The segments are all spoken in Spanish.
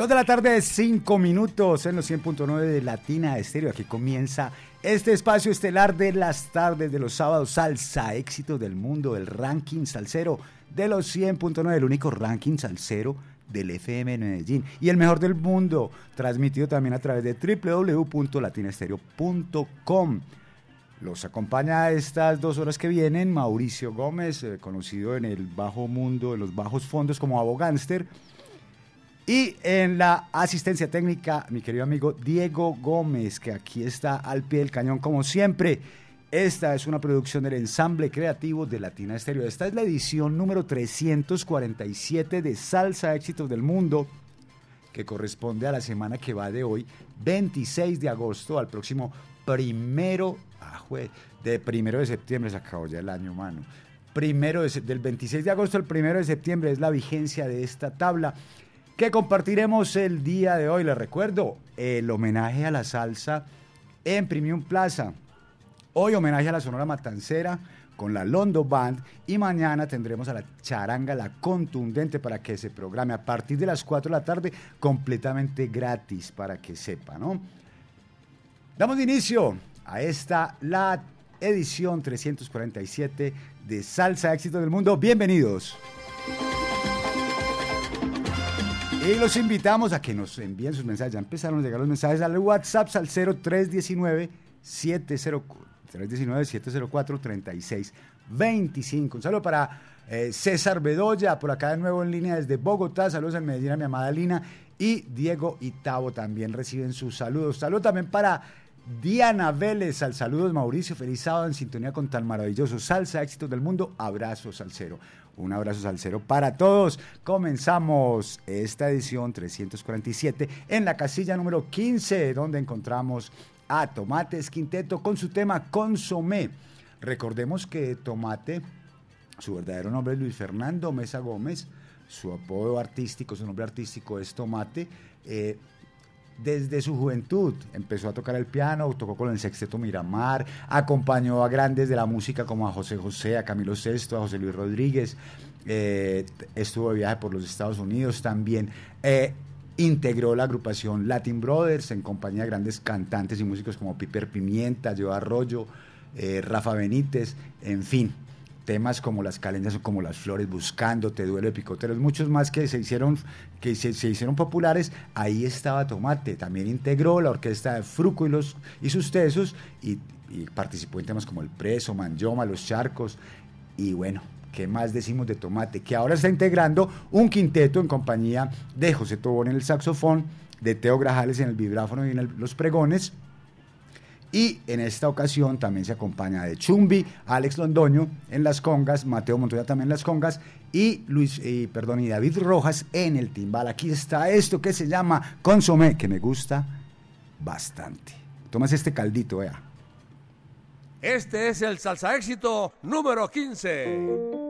Dos de la tarde, cinco minutos en los 100.9 de Latina Estéreo. Aquí comienza este espacio estelar de las tardes de los sábados. Salsa, éxito del mundo, el ranking salsero de los 100.9, el único ranking salsero del FM en Medellín y el mejor del mundo, transmitido también a través de www.latinaestereo.com. Los acompaña estas dos horas que vienen Mauricio Gómez, eh, conocido en el bajo mundo, en los bajos fondos como Abogánster y en la asistencia técnica, mi querido amigo Diego Gómez, que aquí está al pie del cañón como siempre. Esta es una producción del ensamble creativo de Latina Estéreo. Esta es la edición número 347 de Salsa Éxitos del Mundo, que corresponde a la semana que va de hoy, 26 de agosto, al próximo primero, ah, de primero de septiembre, se acabó ya el año, mano. Primero del 26 de agosto al primero de septiembre es la vigencia de esta tabla que compartiremos el día de hoy. Les recuerdo el homenaje a la salsa en Premium Plaza. Hoy homenaje a la Sonora Matancera con la Londo Band y mañana tendremos a la charanga, la contundente para que se programe a partir de las 4 de la tarde completamente gratis para que sepa, ¿no? Damos inicio a esta, la edición 347 de Salsa Éxito del Mundo. Bienvenidos. Y los invitamos a que nos envíen sus mensajes. Ya empezaron a llegar los mensajes al WhatsApp al 0319 319 704 3625. Un saludo para eh, César Bedoya, por acá de nuevo en línea desde Bogotá. Saludos en Medellín a mi amada Lina. Y Diego Itavo también reciben sus saludos. Saludos también para Diana Vélez. Al saludos Mauricio. Feliz sábado en sintonía con tan maravilloso salsa, éxitos del mundo. Abrazo salsero. Un abrazo salsero para todos. Comenzamos esta edición 347 en la casilla número 15, donde encontramos a Tomates Quinteto con su tema Consomé. Recordemos que Tomate, su verdadero nombre es Luis Fernando Mesa Gómez, su apodo artístico, su nombre artístico es Tomate. Eh, desde su juventud. Empezó a tocar el piano, tocó con el Sexteto Miramar, acompañó a grandes de la música como a José José, a Camilo Sesto, a José Luis Rodríguez. Eh, estuvo de viaje por los Estados Unidos también. Eh, integró la agrupación Latin Brothers en compañía de grandes cantantes y músicos como Piper Pimienta, Joe Arroyo, eh, Rafa Benítez, en fin temas como las calendas o como las flores, buscando, te duele picoteros, muchos más que se hicieron, que se, hicieron populares, ahí estaba Tomate, también integró la orquesta de Fruco y, los, y sus tesos y, participó en temas como El Preso, Manjoma, Los Charcos y bueno, ¿qué más decimos de Tomate? Que ahora está integrando un quinteto en compañía de José Tobón en el saxofón, de Teo Grajales en el vibráfono y en los pregones, y en esta ocasión también se acompaña de Chumbi, Alex Londoño en las congas, Mateo Montoya también en las congas y Luis, perdón, y David Rojas en el timbal. Aquí está esto que se llama consomé, que me gusta bastante. Tomas este caldito, vea. Este es el salsa éxito número 15.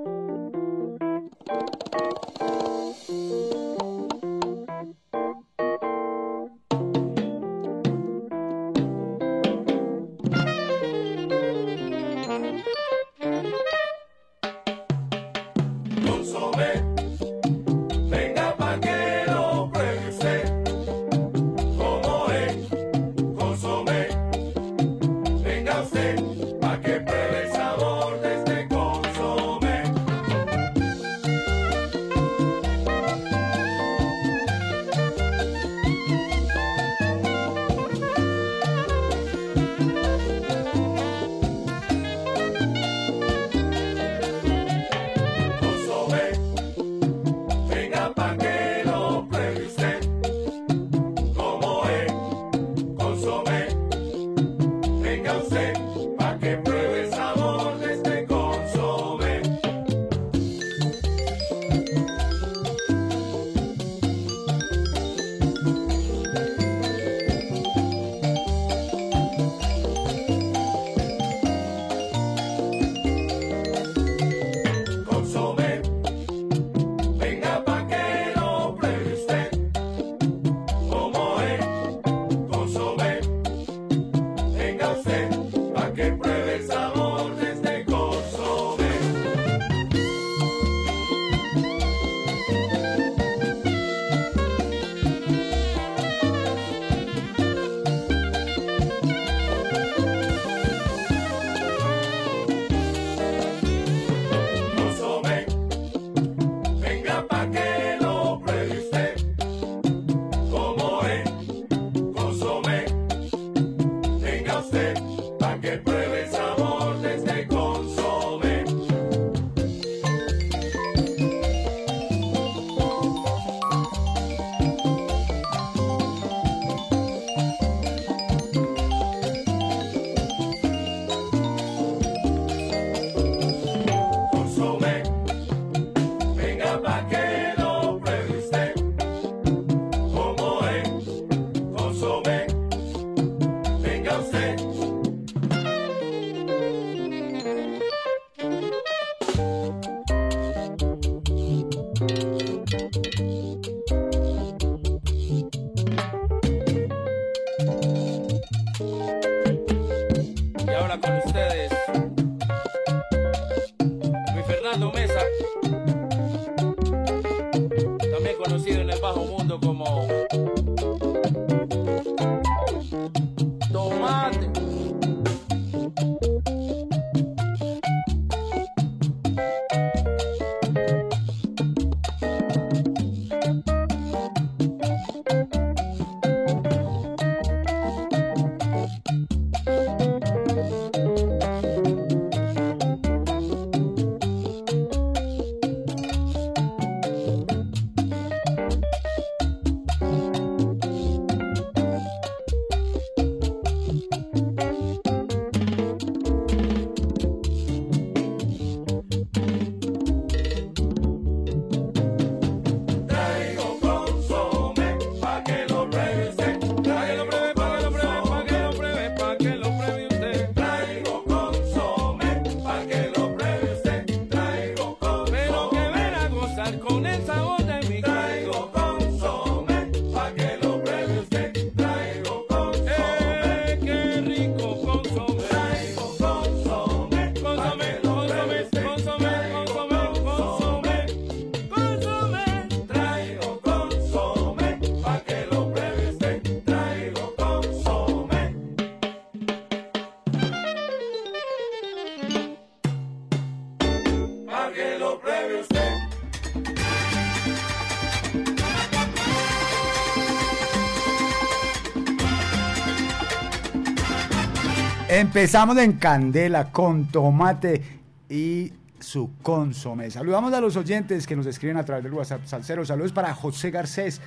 Empezamos en candela con tomate y su consomé. Saludamos a los oyentes que nos escriben a través del WhatsApp Salcero. Saludos para José Garcés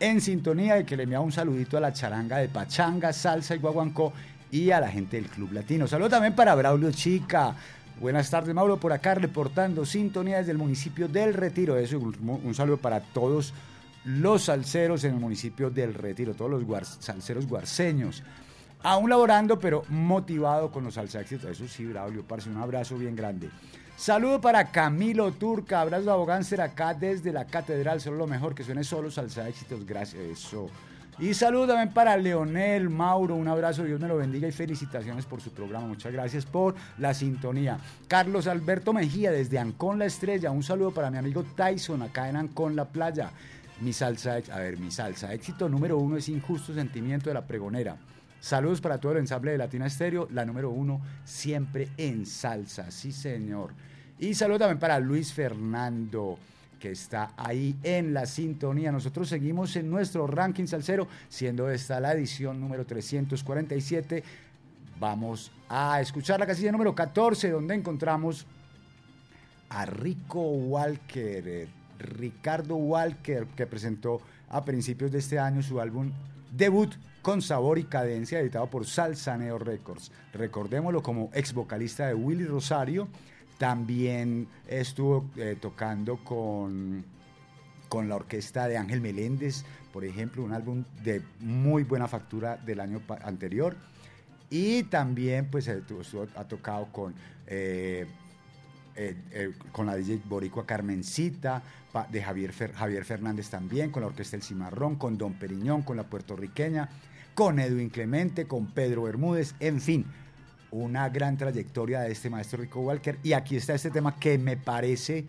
en sintonía y que le envía un saludito a la charanga de Pachanga, Salsa y Guaguancó y a la gente del Club Latino. Saludos también para Braulio Chica. Buenas tardes, Mauro, por acá reportando sintonía desde el municipio del Retiro. Eso, un, saludo para todos los salseros en el municipio del Retiro, todos los salseros guarceños aún laborando, pero motivado con los salsa éxitos. Eso sí, Braulio, parce, un abrazo bien grande. Saludo para Camilo Turca, abrazo a acá desde la catedral, solo lo mejor, que suene solo salsa éxitos, gracias, eso. Y saludo también para Leonel, Mauro, un abrazo, Dios me lo bendiga y felicitaciones por su programa, muchas gracias por la sintonía. Carlos Alberto Mejía desde Ancón La Estrella, un saludo para mi amigo Tyson acá en Ancón La Playa. Mi salsa, a ver, mi salsa éxito número uno es Injusto Sentimiento de la Pregonera. Saludos para todo el ensamble de Latina Estéreo, la número uno, siempre en salsa, sí señor. Y saludos también para Luis Fernando, que está ahí en la sintonía. Nosotros seguimos en nuestro ranking salsero, siendo esta la edición número 347. Vamos a escuchar la casilla número 14, donde encontramos a Rico Walker, Ricardo Walker, que presentó a principios de este año su álbum debut con sabor y cadencia, editado por Salsaneo Records. Recordémoslo como ex vocalista de Willy Rosario, también estuvo eh, tocando con, con la orquesta de Ángel Meléndez, por ejemplo, un álbum de muy buena factura del año anterior. Y también pues estuvo, ha tocado con, eh, eh, con la DJ Boricua Carmencita, de Javier, Javier Fernández también, con la orquesta El Cimarrón, con Don Periñón, con la puertorriqueña con Edwin Clemente, con Pedro Bermúdez, en fin, una gran trayectoria de este maestro Rico Walker. Y aquí está este tema que me parece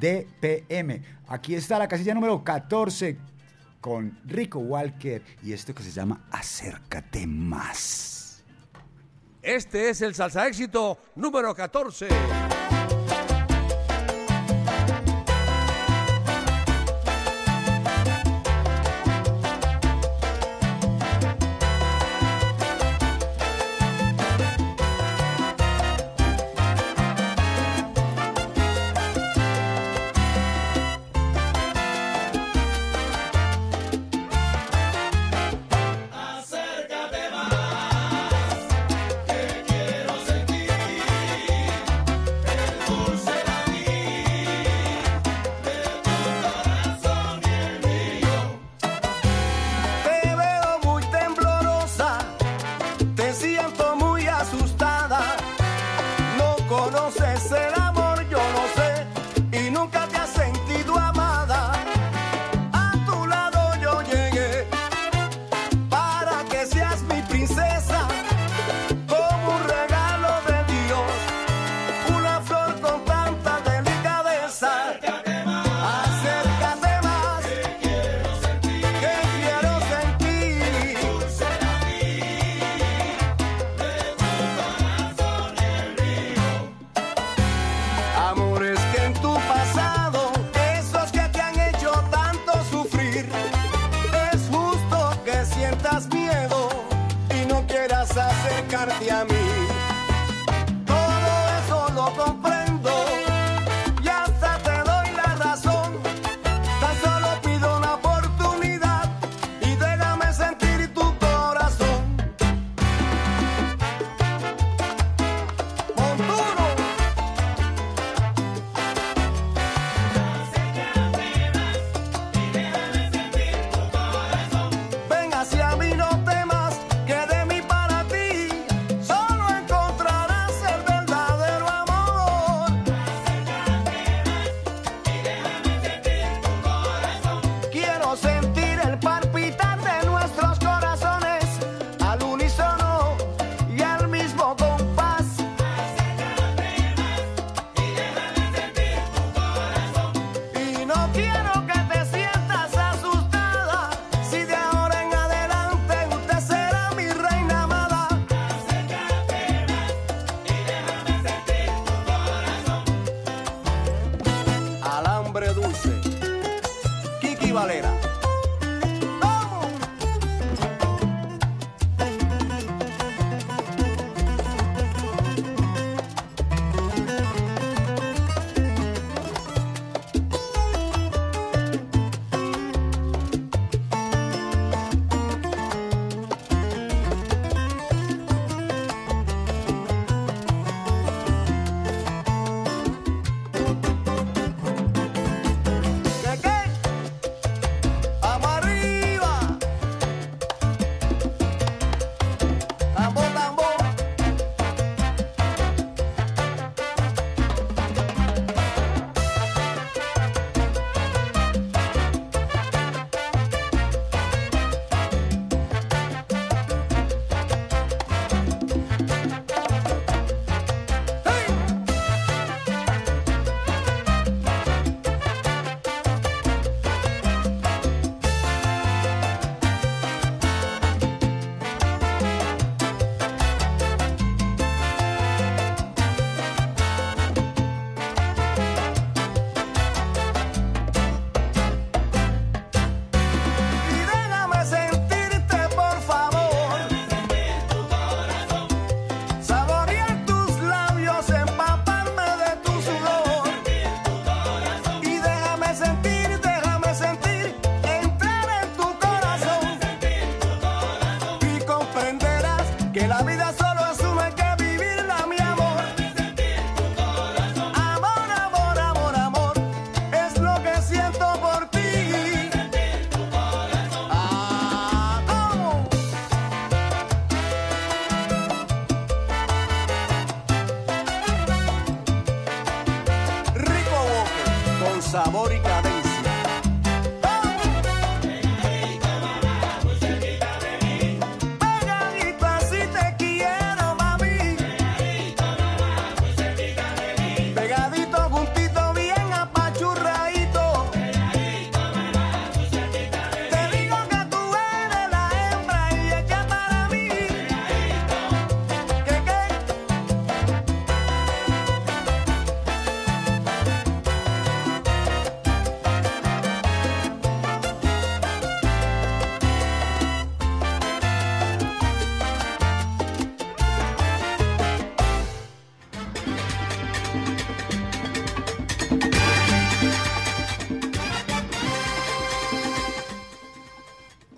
DPM. Aquí está la casilla número 14 con Rico Walker y esto que se llama Acércate más. Este es el salsa éxito número 14.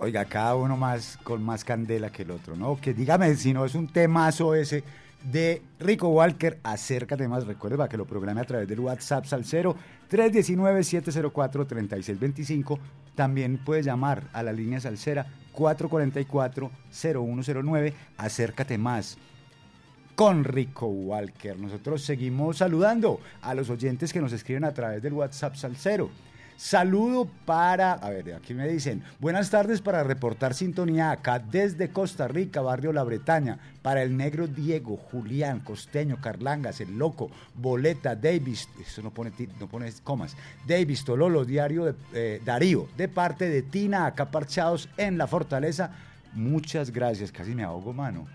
Oiga, cada uno más con más candela que el otro, ¿no? Que dígame si no es un temazo ese de Rico Walker, acércate más, recuerde para que lo programe a través del WhatsApp Salcero 319-704-3625. También puede llamar a la línea Salcera 444-0109, acércate más con Rico Walker. Nosotros seguimos saludando a los oyentes que nos escriben a través del WhatsApp Salcero. Saludo para, a ver, aquí me dicen, buenas tardes para reportar sintonía acá desde Costa Rica, barrio La Bretaña, para el negro Diego, Julián, Costeño, Carlangas, El Loco, Boleta, Davis, eso no pone, no comas, Davis, Tololo, Diario de, eh, Darío, de parte de Tina, acá parchados en la fortaleza. Muchas gracias, casi me ahogo, mano.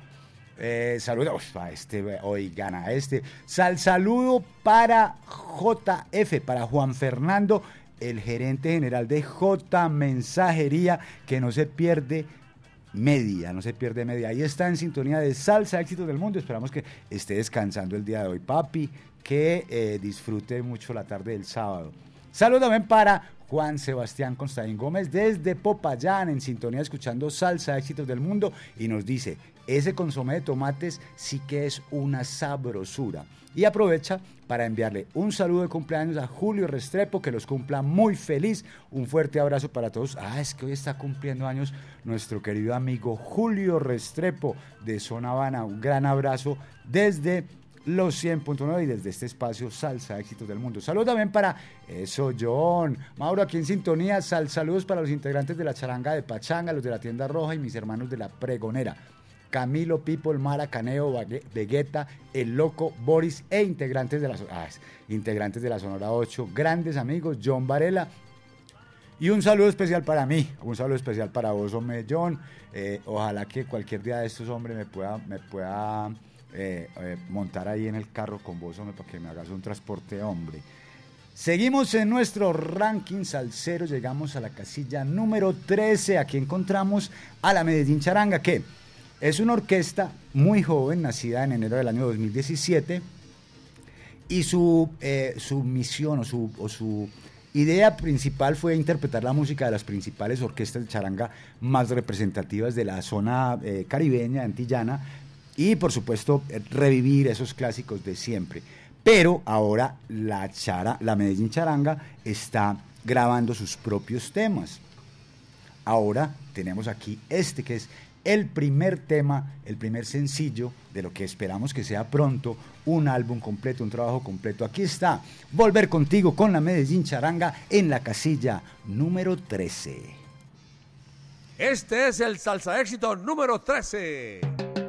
Eh, saludos a este, oigan a este. Sal, saludo para JF, para Juan Fernando el gerente general de J Mensajería, que no se pierde media, no se pierde media. Ahí está en sintonía de Salsa Éxitos del Mundo. Esperamos que esté descansando el día de hoy, papi, que eh, disfrute mucho la tarde del sábado. Saludos también para Juan Sebastián Constantín Gómez desde Popayán, en sintonía escuchando Salsa Éxitos del Mundo, y nos dice, ese consomé de tomates sí que es una sabrosura. Y aprovecha para enviarle un saludo de cumpleaños a Julio Restrepo, que los cumpla muy feliz. Un fuerte abrazo para todos. Ah, es que hoy está cumpliendo años nuestro querido amigo Julio Restrepo de Zona Habana. Un gran abrazo desde los 100.9 y desde este espacio Salsa Éxitos del Mundo. Saludos también para eso, John. Mauro, aquí en sintonía. Sal, saludos para los integrantes de la charanga de Pachanga, los de la tienda roja y mis hermanos de la pregonera. Camilo, People, Mara, Caneo, Vegeta, El Loco, Boris e integrantes de la, ah, integrantes de la Sonora 8, grandes amigos, John Varela. Y un saludo especial para mí, un saludo especial para vos, hombre, John. Eh, ojalá que cualquier día de estos, hombres me pueda, me pueda eh, eh, montar ahí en el carro con vos, hombre, para que me hagas un transporte, hombre. Seguimos en nuestro ranking salsero, llegamos a la casilla número 13. Aquí encontramos a la Medellín Charanga, que es una orquesta muy joven, nacida en enero del año 2017, y su, eh, su misión o su, su, idea principal fue interpretar la música de las principales orquestas de charanga más representativas de la zona eh, caribeña, antillana, y por supuesto revivir esos clásicos de siempre. Pero ahora la, chara, la Medellín Charanga está grabando sus propios temas. Ahora tenemos aquí este que es el primer tema, el primer sencillo de lo que esperamos que sea pronto un álbum completo, un trabajo completo. Aquí está, Volver contigo con la Medellín Charanga en la casilla número 13. Este es el salsa éxito número 13.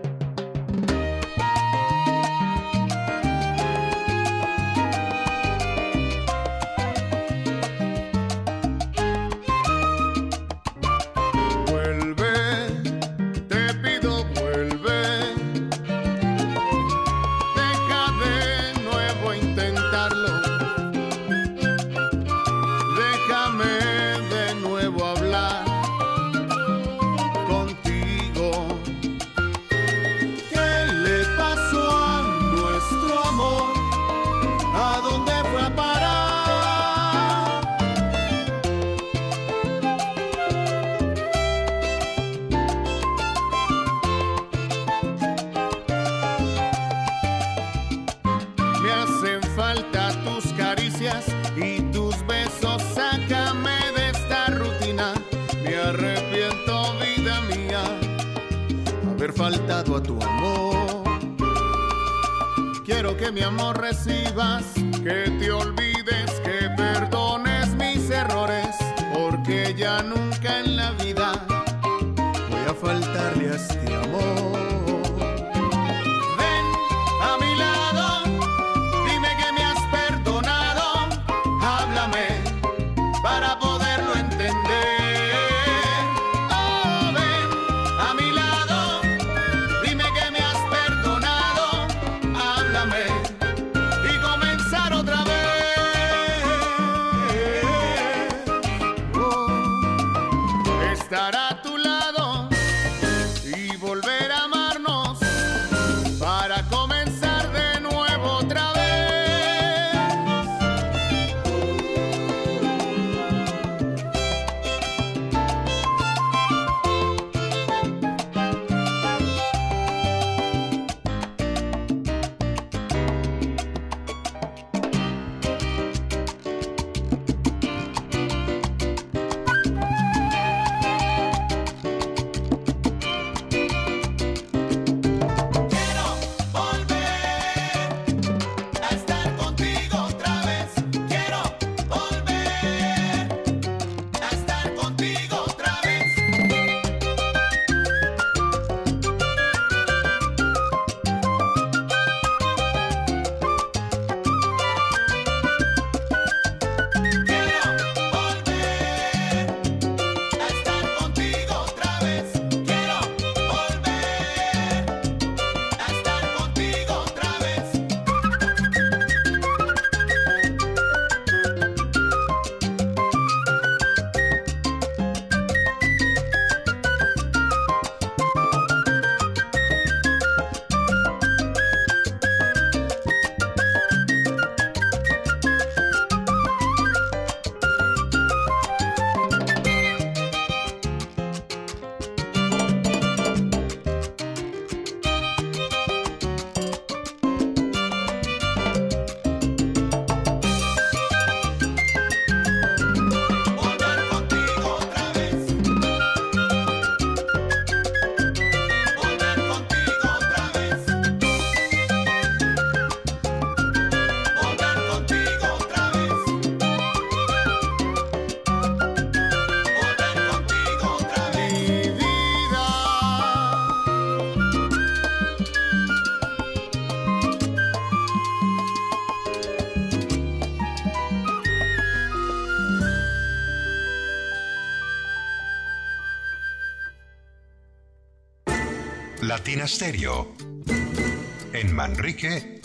En Manrique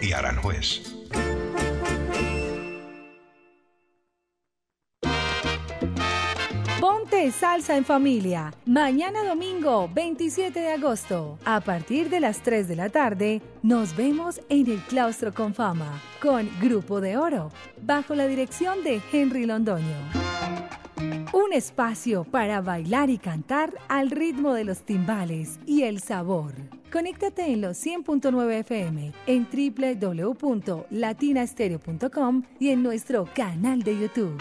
y Aranjuez. Ponte salsa en familia. Mañana domingo 27 de agosto. A partir de las 3 de la tarde, nos vemos en el Claustro con Fama con Grupo de Oro, bajo la dirección de Henry Londoño. Espacio para bailar y cantar al ritmo de los timbales y el sabor. Conéctate en los 100.9 FM, en www.latinastereo.com y en nuestro canal de YouTube.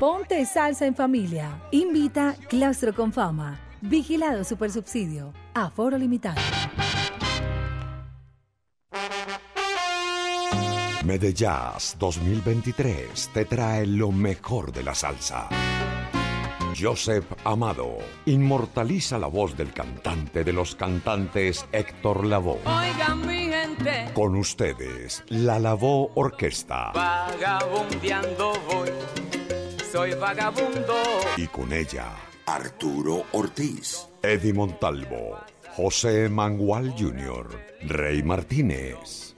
Ponte salsa en familia. Invita Claustro con Fama. Vigilado Supersubsidio. Aforo limitado. Medellas 2023 te trae lo mejor de la salsa. Joseph Amado inmortaliza la voz del cantante de los cantantes Héctor Lavoe. Oigan mi gente. Con ustedes, la Lavoe Orquesta. Vagabundeando voy, soy vagabundo. Y con ella, Arturo Ortiz, Eddie Montalvo, José Mangual Jr., Rey Martínez,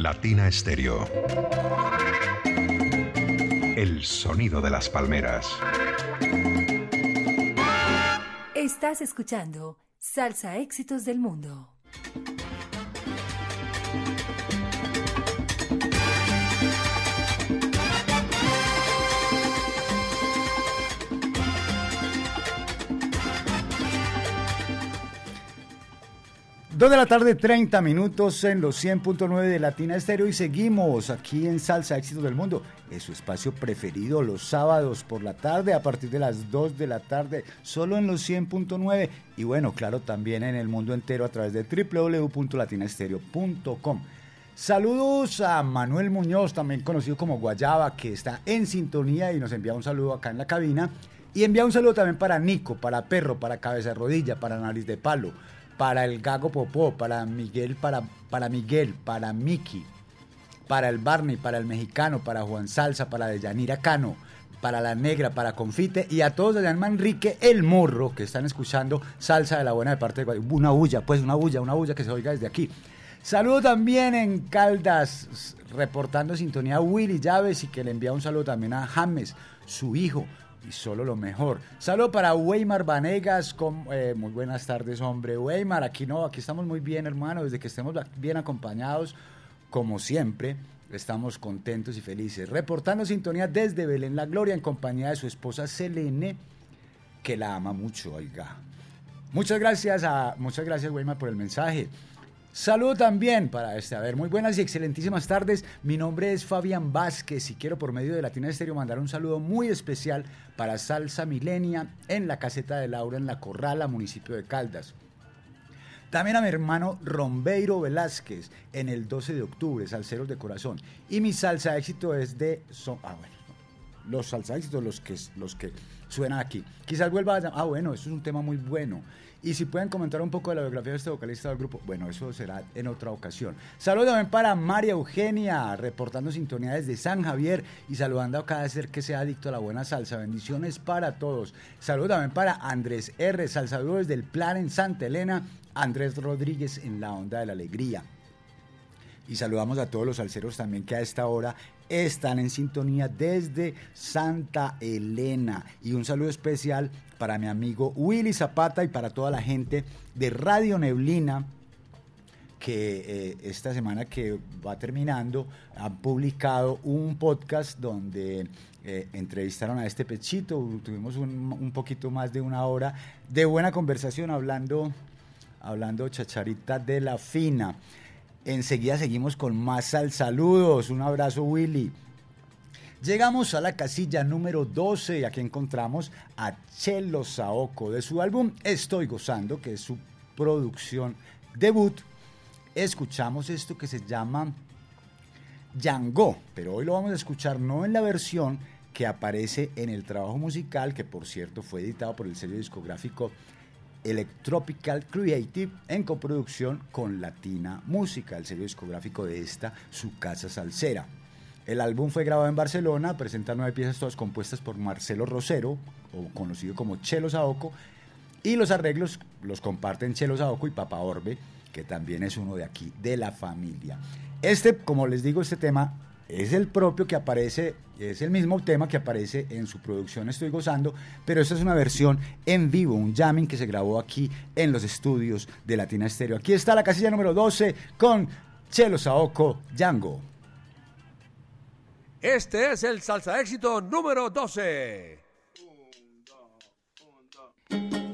Latina Estéreo. El sonido de las palmeras. Estás escuchando Salsa Éxitos del Mundo. Dos de la tarde, 30 minutos en los 100.9 de Latina Estéreo y seguimos aquí en Salsa Éxitos del Mundo. Es su espacio preferido los sábados por la tarde a partir de las 2 de la tarde, solo en los 100.9 y bueno, claro, también en el mundo entero a través de www.latinaestereo.com. Saludos a Manuel Muñoz, también conocido como Guayaba, que está en sintonía y nos envía un saludo acá en la cabina. Y envía un saludo también para Nico, para Perro, para Cabeza de Rodilla, para Nariz de Palo, para el Gago Popó, para Miguel, para, para Miguel, para Miki, para el Barney, para el Mexicano, para Juan Salsa, para Deyanira Cano, para la Negra, para Confite y a todos allá Manrique, el Morro, que están escuchando Salsa de la Buena de parte de Una bulla, pues una bulla, una bulla que se oiga desde aquí. Saludo también en Caldas, reportando sintonía Willy Llaves y que le envía un saludo también a James, su hijo, y solo lo mejor. Saludo para Weimar Vanegas, con, eh, muy buenas tardes, hombre. Weimar, aquí no, aquí estamos muy bien, hermano, desde que estemos bien acompañados, como siempre. Estamos contentos y felices. Reportando sintonía desde Belén La Gloria en compañía de su esposa Selene, que la ama mucho, oiga. Muchas gracias a muchas gracias Weimar por el mensaje. Saludo también para este, a ver, muy buenas y excelentísimas tardes. Mi nombre es Fabián Vázquez y quiero por medio de Latina Estéreo mandar un saludo muy especial para Salsa Milenia en la caseta de Laura en La Corrala, municipio de Caldas. También a mi hermano Rombeiro Velázquez en el 12 de octubre, Salceros de Corazón. Y mi salsa éxito es de... son- ah, bueno, los salsa éxitos, los que, los que suenan aquí. Quizás vuelva a... Ah, bueno, eso es un tema muy bueno. Y si pueden comentar un poco de la biografía de este vocalista del grupo, bueno, eso será en otra ocasión. Saludos también para María Eugenia, reportando sintonía desde San Javier y saludando a cada ser que sea adicto a la buena salsa. Bendiciones para todos. Saludos también para Andrés R, salsador desde el plan en Santa Elena, Andrés Rodríguez en la onda de la alegría. Y saludamos a todos los salseros también que a esta hora están en sintonía desde Santa Elena. Y un saludo especial para mi amigo Willy Zapata y para toda la gente de Radio Neblina que eh, esta semana que va terminando han publicado un podcast donde eh, entrevistaron a este pechito, tuvimos un, poquito más de una hora de buena conversación hablando, hablando chacharita de la fina. Enseguida seguimos con más sal saludos. Un abrazo Willy. Llegamos a la casilla número 12 y aquí encontramos a Chelo Saoko de su álbum Estoy Gozando, que es su producción debut. Escuchamos esto que se llama Yango, pero hoy lo vamos a escuchar no en la versión que aparece en el trabajo musical, que por cierto fue editado por el sello discográfico Electropical Creative en coproducción con Latina Música, el sello discográfico de esta, su casa salsera. El álbum fue grabado en Barcelona, presenta nueve piezas todas compuestas por Marcelo Rosero, o conocido como Chelo Saoco, y los arreglos los comparten Chelo Saoco y Papa Orbe, que también es uno de aquí, de la familia. Este, como les digo, este tema es el propio que aparece, es el mismo tema que aparece en su producción Estoy Gozando, pero esta es una versión en vivo, un jamming que se grabó aquí en los estudios de Latina Estéreo. Aquí está la casilla número 12 con Chelo Saoco Django. Este es el salsa éxito número 12. cantar.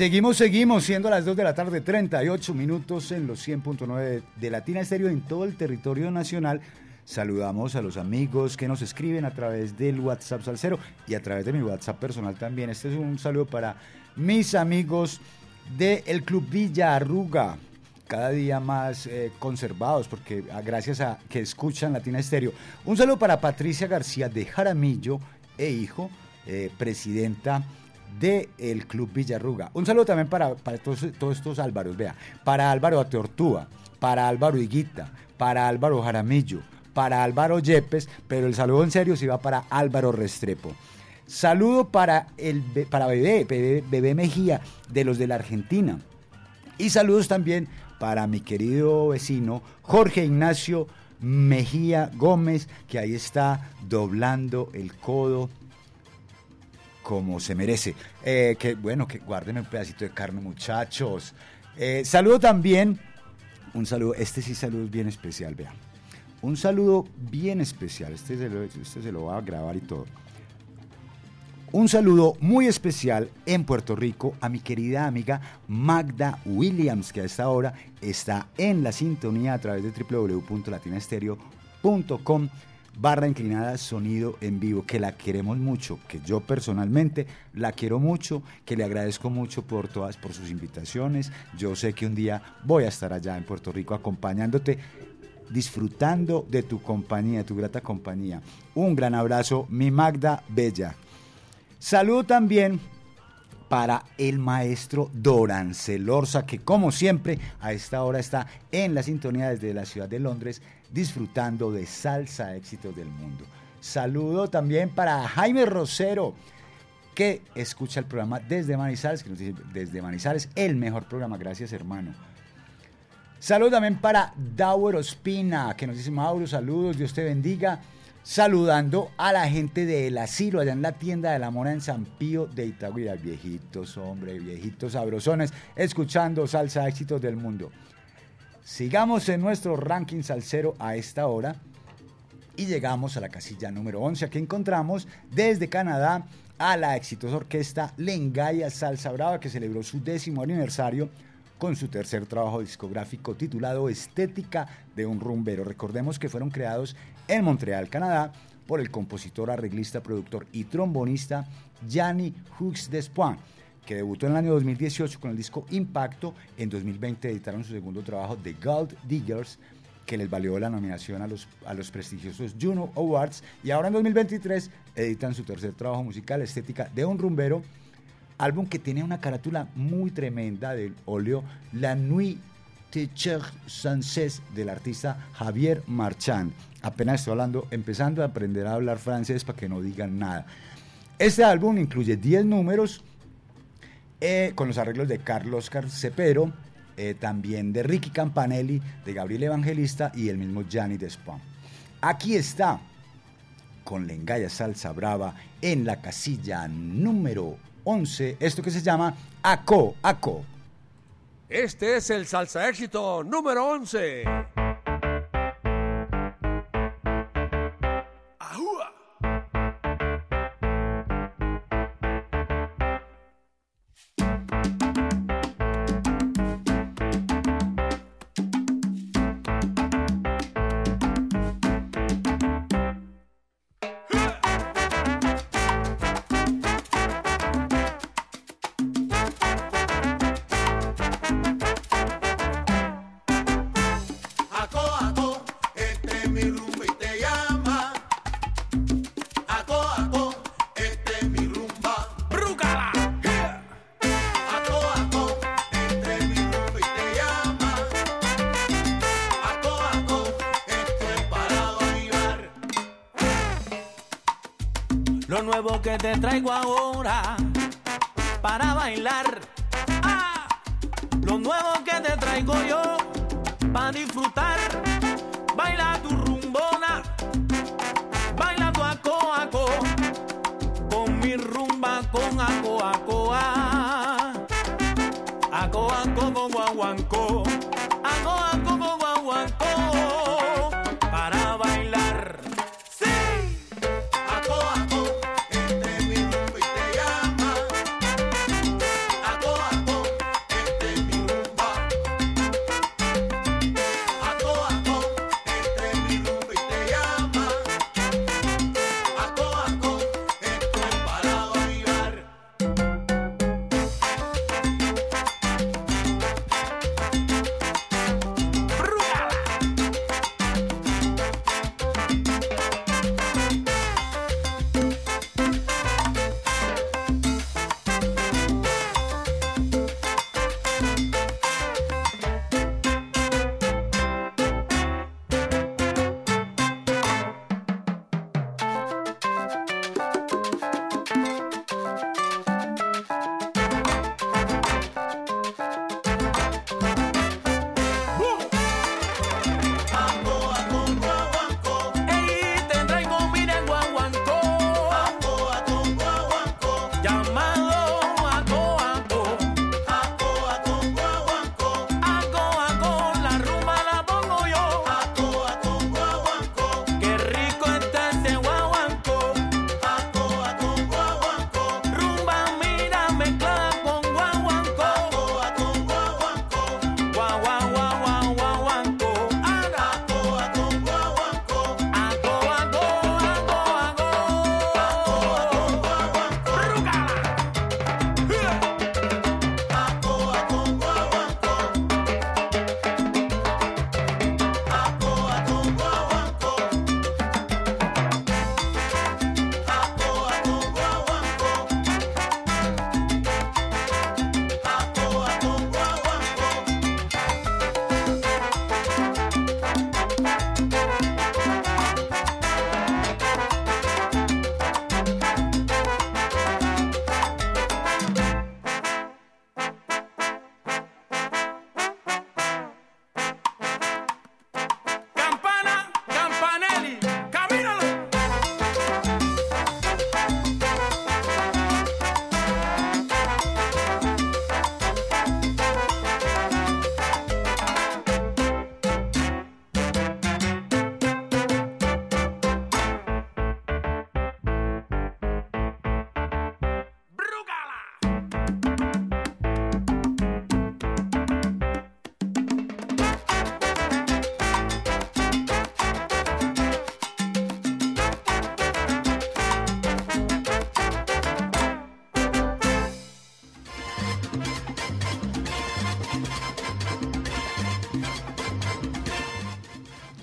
Seguimos, seguimos, siendo las 2 de la tarde, 38 minutos en los 100.9 de Latina Estéreo en todo el territorio nacional. Saludamos a los amigos que nos escriben a través del WhatsApp Salcero y a través de mi WhatsApp personal también. Este es un saludo para mis amigos del Club Villa Arruga, cada día más eh, conservados, porque ah, gracias a que escuchan Latina Estéreo. Un saludo para Patricia García de Jaramillo e hijo, eh, presidenta del Club Villarruga. Un saludo también para, para todos, todos estos Álvaros, vea, para Álvaro Ateortúa, para Álvaro Higuita, para Álvaro Jaramillo, para Álvaro Yepes, pero el saludo en serio se va para Álvaro Restrepo. Saludo para, el, para Bebé, Bebé, Bebé Mejía, de los de la Argentina. Y saludos también para mi querido vecino Jorge Ignacio Mejía Gómez, que ahí está doblando el codo como se merece. Eh, que bueno, que guarden un pedacito de carne, muchachos. Eh, saludo también, un saludo, este sí saludo es bien especial, vean. Un saludo bien especial, este se, lo, este se lo va a grabar y todo. Un saludo muy especial en Puerto Rico a mi querida amiga Magda Williams, que a esta hora está en la sintonía a través de www.latinastereo.com barra inclinada sonido en vivo, que la queremos mucho, que yo personalmente la quiero mucho, que le agradezco mucho por todas, por sus invitaciones. Yo sé que un día voy a estar allá en Puerto Rico acompañándote disfrutando de tu compañía, tu grata compañía. Un gran abrazo, mi Magda Bella. Saludo también para el maestro Doran Celorza, que como siempre a esta hora está en la sintonía desde la ciudad de Londres, disfrutando de salsa éxitos del mundo. Saludo también para Jaime Rosero, que escucha el programa desde Manizales, que nos dice desde Manizales, el mejor programa, gracias hermano. Saludo también para Dauer Ospina, que nos dice Mauro, saludos, Dios te bendiga saludando a la gente del asilo allá en la tienda de la mona en San Pío de Itagüira. Viejitos, hombre, viejitos sabrosones, escuchando salsa éxitos del mundo. Sigamos en nuestro ranking salsero a esta hora y llegamos a la casilla número 11. Aquí encontramos desde Canadá a la exitosa orquesta Lengaya Salsa Brava que celebró su décimo aniversario con su tercer trabajo discográfico titulado Estética de un rumbero. Recordemos que fueron creados en Montreal, Canadá, por el compositor, arreglista, productor y trombonista Gianni Hughes Despoint, que debutó en el año 2018 con el disco Impacto. En 2020 editaron su segundo trabajo, The Gold Diggers, que les valió la nominación a los, a los prestigiosos Juno Awards. Y ahora en 2023 editan su tercer trabajo musical, Estética de un rumbero, álbum que tiene una carátula muy tremenda del óleo La Nuit Teacher Sanchez del artista Javier Marchand. Apenas estoy hablando, empezando a aprender a hablar francés para que no digan nada. Este álbum incluye 10 números eh, con los arreglos de Carlos Carcepero, eh, también de Ricky Campanelli, de Gabriel Evangelista y el mismo Gianni Despoint. Aquí está, con Lengaya Salsa Brava, en la casilla número 11, esto que se llama ACO, ACO. Este es el salsa éxito número 11. que te traigo ahora para bailar. Ah, lo nuevo que te traigo yo para disfrutar. Baila tu rumbona, baila tu aco, aco con mi rumba con aco, aco, ah. con guaguanco,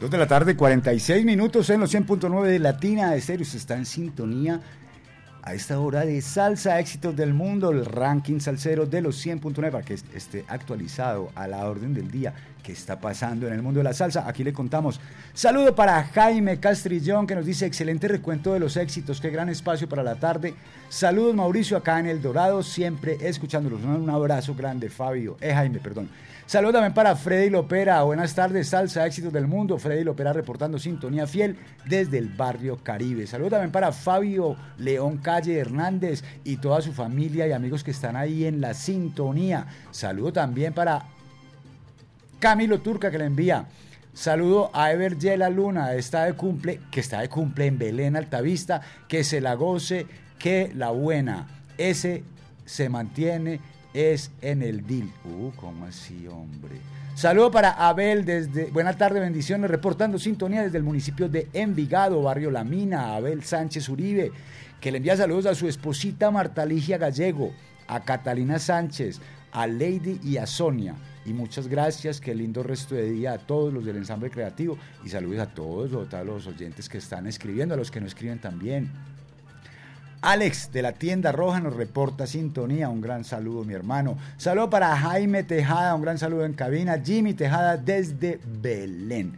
de la tarde, 46 minutos en los 100.9 de Latina Estéreo. Se está en sintonía a esta hora de salsa éxitos del mundo, el ranking salsero de los 100.9 para que esté actualizado a la orden del día que está pasando en el mundo de la salsa. Aquí le contamos. Saludo para Jaime Castrillón que nos dice excelente recuento de los éxitos, qué gran espacio para la tarde. Saludos Mauricio acá en El Dorado, siempre escuchándolos. Un abrazo grande Fabio, eh Jaime, perdón. Saludos también para Freddy Lopera. Buenas tardes, salsa, éxitos del mundo. Freddy Lopera reportando sintonía fiel desde el barrio Caribe. Saludos también para Fabio León Calle Hernández y toda su familia y amigos que están ahí en la sintonía. Saludo también para Camilo Turca que le envía. Saludo a Ever Yela Luna, está de cumple, que está de cumple en Belén Altavista, que se la goce, que la buena. Ese se mantiene es en el DIL. Uh, ¿cómo así, hombre? Saludo para Abel desde. Buena tarde, bendiciones. Reportando sintonía desde el municipio de Envigado, barrio La Mina. Abel Sánchez Uribe, que le envía saludos a su esposita Marta Ligia Gallego, a Catalina Sánchez, a Lady y a Sonia. Y muchas gracias, qué lindo resto de día a todos los del ensamble creativo y saludos a todos, a todos los oyentes que están escribiendo, a los que no escriben también. Alex de la tienda roja nos reporta sintonía. Un gran saludo, mi hermano. Saludo para Jaime Tejada, un gran saludo en cabina. Jimmy Tejada desde Belén.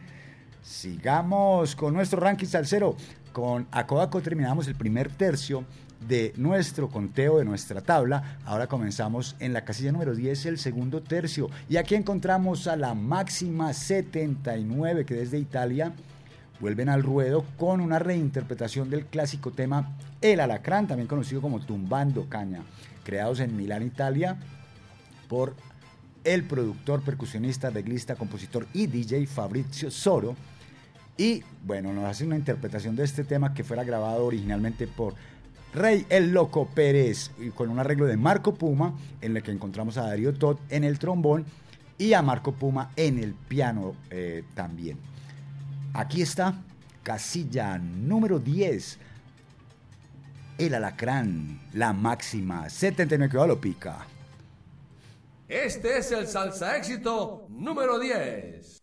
Sigamos con nuestro ranking salsero. Con Acoaco terminamos el primer tercio de nuestro conteo, de nuestra tabla. Ahora comenzamos en la casilla número 10, el segundo tercio. Y aquí encontramos a la máxima 79, que desde Italia vuelven al ruedo con una reinterpretación del clásico tema El Alacrán, también conocido como Tumbando Caña, creados en Milán, Italia, por el productor, percusionista, arreglista, compositor y DJ Fabrizio Soro. Y bueno, nos hace una interpretación de este tema que fuera grabado originalmente por Rey el Loco Pérez, con un arreglo de Marco Puma, en el que encontramos a Darío Todd en el trombón y a Marco Puma en el piano eh, también. Aquí está, casilla número 10. El alacrán, la máxima, 79 que lo pica. Este es el salsa éxito número 10.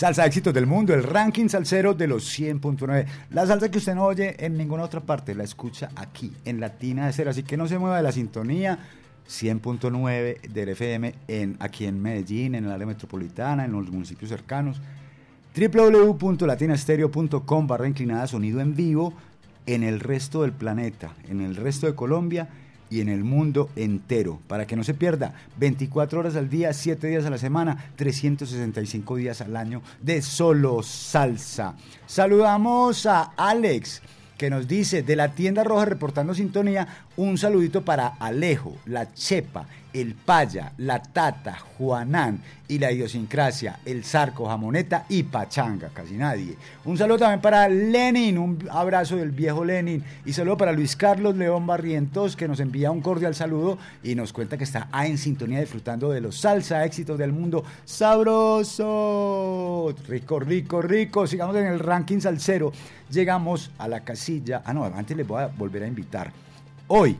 Salsa éxitos del mundo, el ranking salsero de los 100.9. La salsa que usted no oye en ninguna otra parte, la escucha aquí, en Latina de Cero. Así que no se mueva de la sintonía. 100.9 del FM en, aquí en Medellín, en el área metropolitana, en los municipios cercanos. www.latinastereo.com barra inclinada sonido en vivo en el resto del planeta, en el resto de Colombia y en el mundo entero. Para que no se pierda, 24 horas al día, 7 días a la semana, 365 días al año de solo salsa. Saludamos a Alex que nos dice de la tienda roja reportando sintonía, un saludito para Alejo, la Chepa, el Paya, la Tata, Juanán y la idiosincrasia, el Zarco, Jamoneta y Pachanga, casi nadie. Un saludo también para Lenin, un abrazo del viejo Lenin y saludo para Luis Carlos León Barrientos que nos envía un cordial saludo y nos cuenta que está en sintonía disfrutando de los salsa éxitos del mundo. Sabroso, rico, rico, rico. Sigamos en el ranking salsero. Llegamos a la casilla. Ah, no, antes les voy a volver a invitar. Hoy,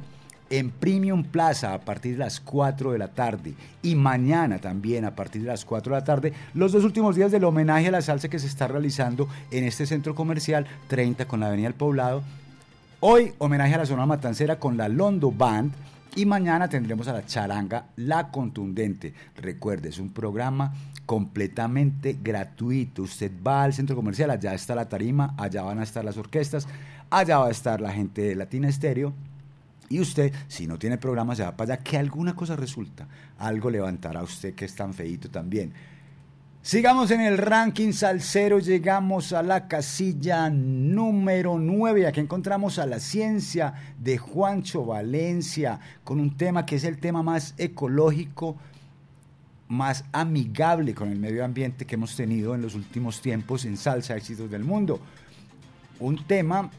en Premium Plaza a partir de las 4 de la tarde y mañana también a partir de las 4 de la tarde, los dos últimos días del homenaje a la salsa que se está realizando en este centro comercial 30 con la Avenida del Poblado. Hoy homenaje a la zona matancera con la Londo Band y mañana tendremos a la charanga La Contundente. Recuerde, es un programa completamente gratuito. Usted va al centro comercial, allá está la tarima, allá van a estar las orquestas, allá va a estar la gente de Latina Estéreo y usted, si no tiene programa, se va para allá, que alguna cosa resulta. Algo levantará usted que es tan feito también. Sigamos en el ranking salsero, llegamos a la casilla número 9. Aquí encontramos a la ciencia de Juancho Valencia con un tema que es el tema más ecológico, más amigable con el medio ambiente que hemos tenido en los últimos tiempos en Salsa Éxitos del Mundo. Un tema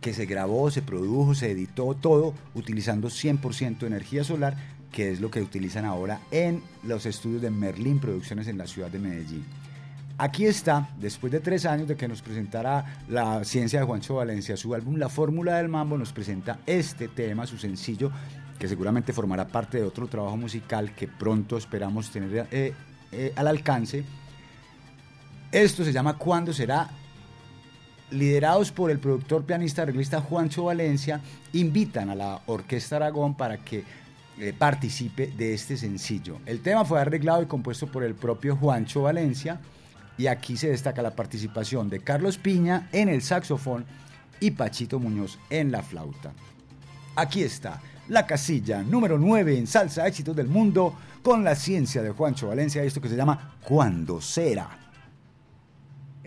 que se grabó, se produjo, se editó todo utilizando 100% energía solar, que es lo que utilizan ahora en los estudios de Merlin Producciones en la ciudad de Medellín. Aquí está, después de tres años de que nos presentara la ciencia de Juancho Valencia, su álbum La Fórmula del Mambo, nos presenta este tema, su sencillo, que seguramente formará parte de otro trabajo musical que pronto esperamos tener eh, eh, al alcance. Esto se llama ¿Cuándo será? Liderados por el productor pianista arreglista Juancho Valencia, invitan a la Orquesta Aragón para que eh, participe de este sencillo. El tema fue arreglado y compuesto por el propio Juancho Valencia y aquí se destaca la participación de Carlos Piña en el saxofón y Pachito Muñoz en la flauta. Aquí está la casilla número 9 en Salsa Éxitos del Mundo con la ciencia de Juancho Valencia, esto que se llama Cuando será.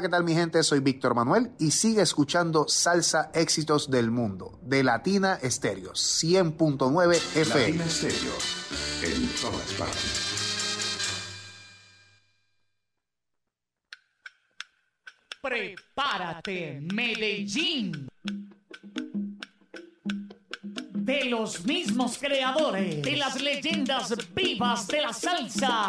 Hola, ¿qué tal mi gente? Soy Víctor Manuel y sigue escuchando Salsa Éxitos del Mundo de Latina Estéreo 100.9 FM. Latina Estéreo, en todas partes. Prepárate, Medellín. De los mismos creadores de las leyendas vivas de la salsa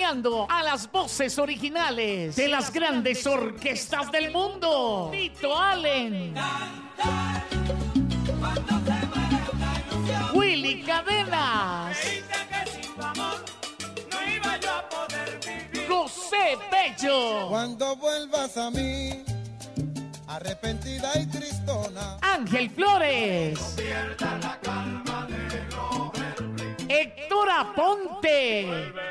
Acompañando a las voces originales de las grandes orquestas del mundo. Tito Allen. Willy Cadenas. José Bello. Cuando vuelvas a mí, arrepentida y tristona. Ángel Flores. Héctor Aponte.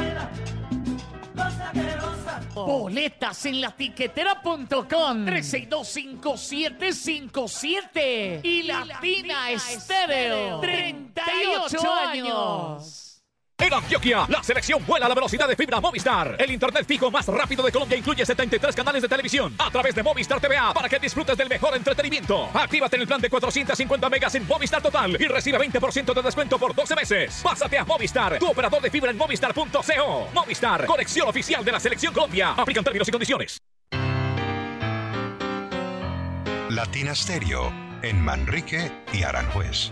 Boletas en la tiquetera.com 3625757 y Latina Estéreo 38 años. En Antioquia, la selección vuela a la velocidad de fibra Movistar. El internet fijo más rápido de Colombia incluye 73 canales de televisión a través de Movistar TVA para que disfrutes del mejor entretenimiento. Actívate en el plan de 450 megas en Movistar Total y recibe 20% de descuento por 12 meses. Pásate a Movistar, tu operador de fibra en movistar.co. Movistar, conexión oficial de la selección Colombia. Aplican términos y condiciones. Latina Stereo, en Manrique y Aranjuez.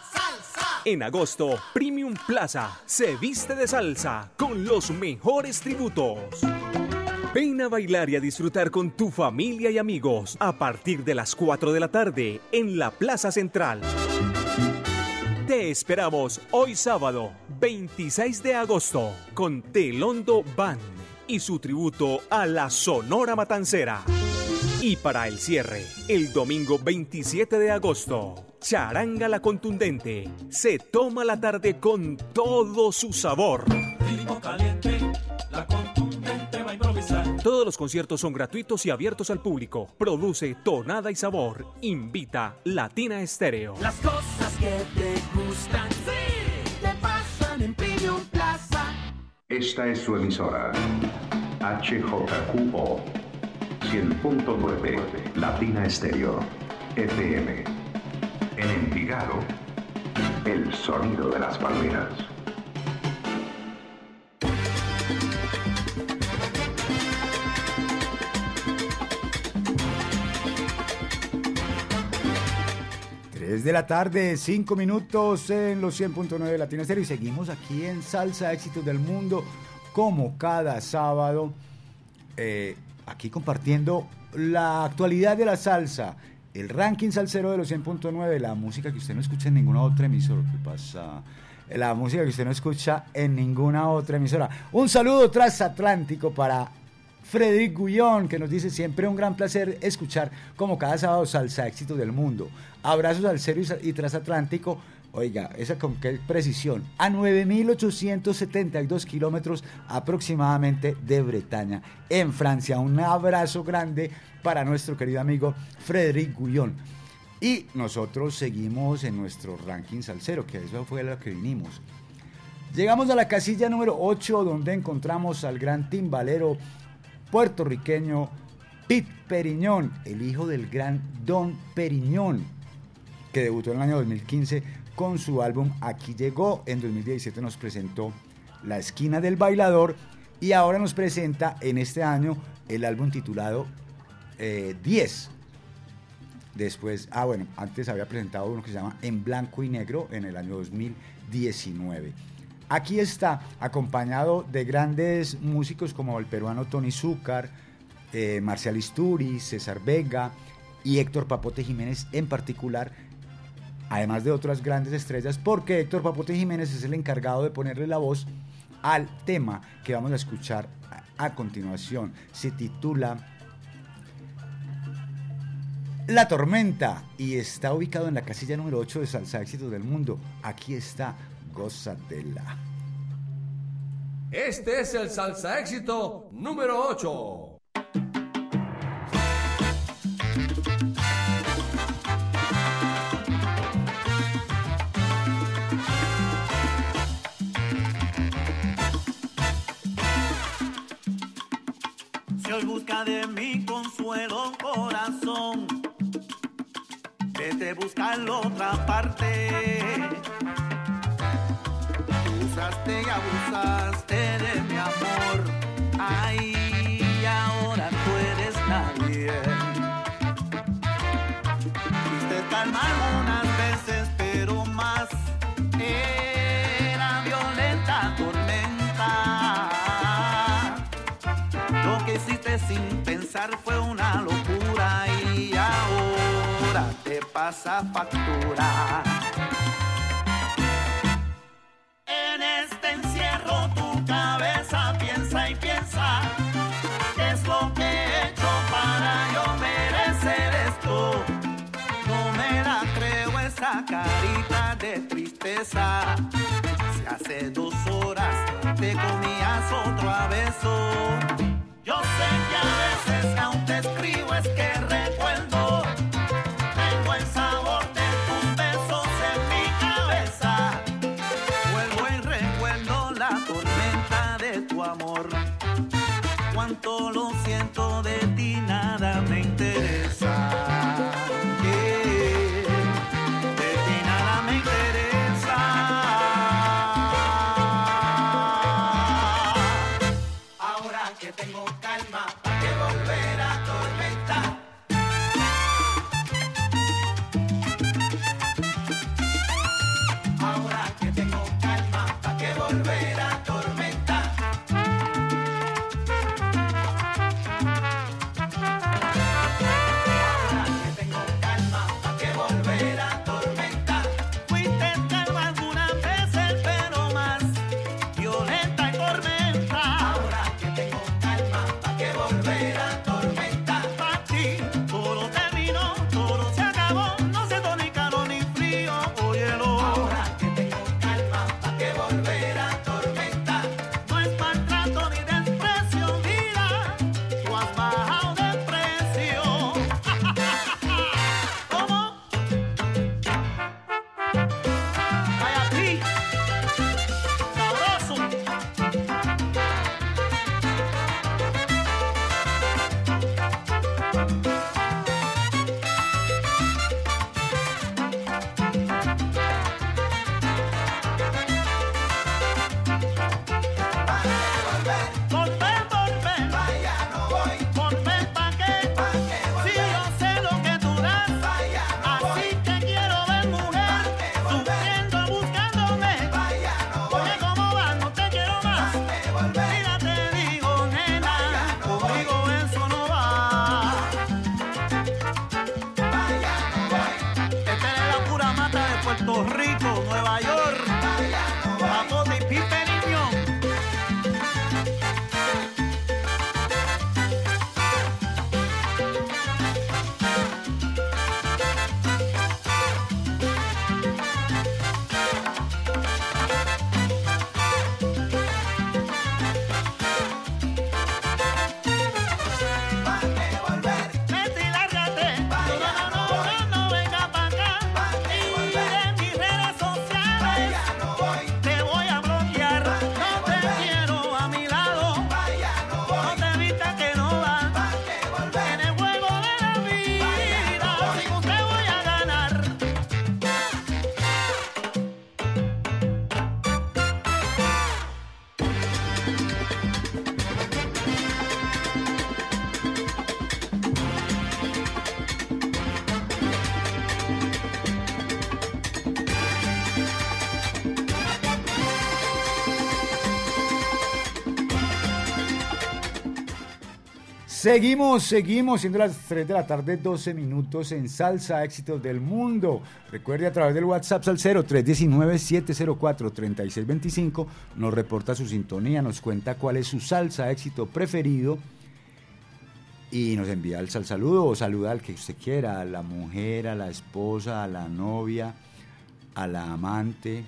En agosto, Premium Plaza se viste de salsa con los mejores tributos. Ven a bailar y a disfrutar con tu familia y amigos a partir de las 4 de la tarde en la Plaza Central. Te esperamos hoy sábado, 26 de agosto, con Telondo Band y su tributo a la Sonora Matancera. Y para el cierre, el domingo 27 de agosto, Charanga la Contundente se toma la tarde con todo su sabor. Todos los conciertos son gratuitos y abiertos al público. Produce Tonada y Sabor. Invita Latina Estéreo. Las cosas que te gustan, sí, te pasan en Premium Plaza. Esta es su emisora. HJQO 100.9 Latina Estéreo FM. En Envigado, el sonido de las palmeras. De la tarde, cinco minutos en los 100.9 de Latina Estéreo y seguimos aquí en Salsa Éxitos del Mundo como cada sábado. eh, aquí compartiendo la actualidad de la salsa, el ranking salsero de los 100.9, la música que usted no escucha en ninguna otra emisora. ¿Qué pasa? La música que usted no escucha en ninguna otra emisora. Un saludo transatlántico para Frederic Gullón, que nos dice siempre un gran placer escuchar como cada sábado salsa éxitos del mundo. Abrazos al serio y sa- y transatlántico. Oiga, esa con qué precisión. A 9.872 kilómetros aproximadamente de Bretaña, en Francia. Un abrazo grande para nuestro querido amigo Frederic Gullón. Y nosotros seguimos en nuestro ranking salsero, que eso fue lo que vinimos. Llegamos a la casilla número 8, donde encontramos al gran timbalero puertorriqueño Pete Periñón, el hijo del gran Don Periñón, que debutó en el año 2015 con su álbum Aquí llegó. En 2017 nos presentó La esquina del bailador y ahora nos presenta en este año el álbum titulado eh, 10. Después, ah bueno, antes había presentado uno que se llama En Blanco y Negro en el año 2019. Aquí está, acompañado de grandes músicos como el peruano Tony Zúcar, eh, Marcial Isturiz, César Vega y Héctor Papote Jiménez en particular, además de otras grandes estrellas, porque Héctor Papote Jiménez es el encargado de ponerle la voz al tema que vamos a escuchar a, continuación. Se titula La Tormenta y está ubicado en la casilla número 8 de Salsa Éxitos del Mundo. Aquí está, gózatela. Este es el salsa éxito número 8. De mi consuelo corazón, vete a buscarlo otra parte. Usaste y abusaste de mi amor. Ay, ahora tú eres nadie. Quiste calmar unas veces, pero más Era violenta tormenta. Lo que hiciste sin fue una locura y ahora te pasa factura. En este encierro tu cabeza piensa y piensa qué es lo que he hecho para yo merecer esto. No me la creo esa carita de tristeza. Si hace dos horas te comías otro beso. Seguimos, seguimos, siendo las 3 de la tarde, 12 minutos en Salsa Éxitos del Mundo. Recuerde a través del WhatsApp Salcero 319-704-3625, nos reporta su sintonía, nos cuenta cuál es su salsa éxito preferido y nos envía el sal saludo o saluda al que usted quiera, a la mujer, a la esposa, a la novia, a la amante,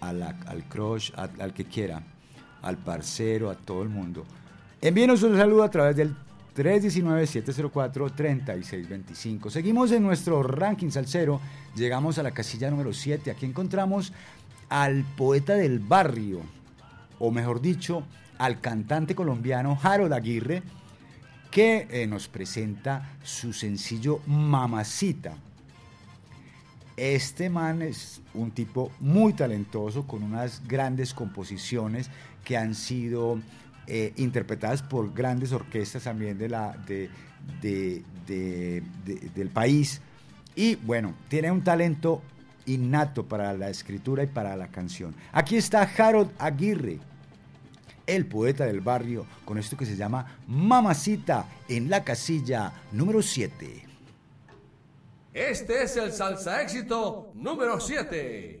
a al crush, al que quiera, al parcero, a todo el mundo. Envíenos un saludo a través del 319-704-3625. Seguimos en nuestro ranking salsero, llegamos a la casilla número 7. Aquí encontramos al poeta del barrio, o mejor dicho, al cantante colombiano Harold Aguirre, que eh, nos presenta su sencillo Mamacita. Este man es un tipo muy talentoso, con unas grandes composiciones que han sido eh, interpretadas por grandes orquestas también de la, de- de- de- de- del país. Y bueno, tiene un talento innato para la escritura y para la canción. Aquí está Harold Aguirre, el poeta del barrio, con esto que se llama Mamacita en la casilla número 7. Este es el salsa éxito número 7.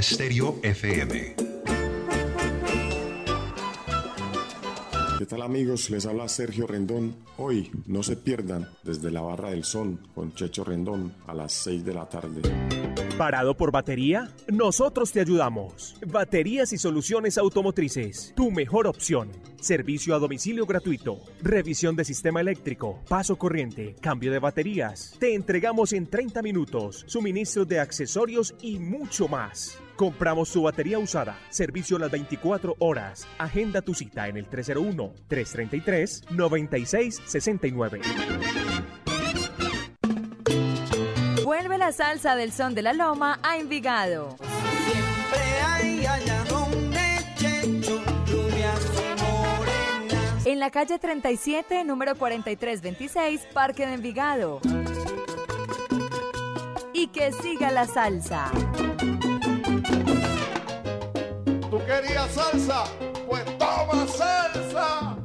Estéreo FM. ¿Qué tal amigos? Les habla Sergio Rendón. Hoy no se pierdan desde la Barra del Sol con Checho Rendón a las 6 de la tarde. ¿Parado por batería? Nosotros te ayudamos. Baterías y soluciones automotrices. Tu mejor opción. Servicio a domicilio gratuito. Revisión de sistema eléctrico. Paso corriente. Cambio de baterías. Te entregamos en 30 minutos. Suministro de accesorios y mucho más. Compramos tu batería usada. Servicio las 24 horas. Agenda tu cita en el 301-333-9669. Vuelve la salsa del son de la loma a Envigado. Siempre hay allá donde Checho. En la calle 37, número 4326, Parque de Envigado. Y que siga la salsa. ¿Tú querías salsa? Pues toma salsa.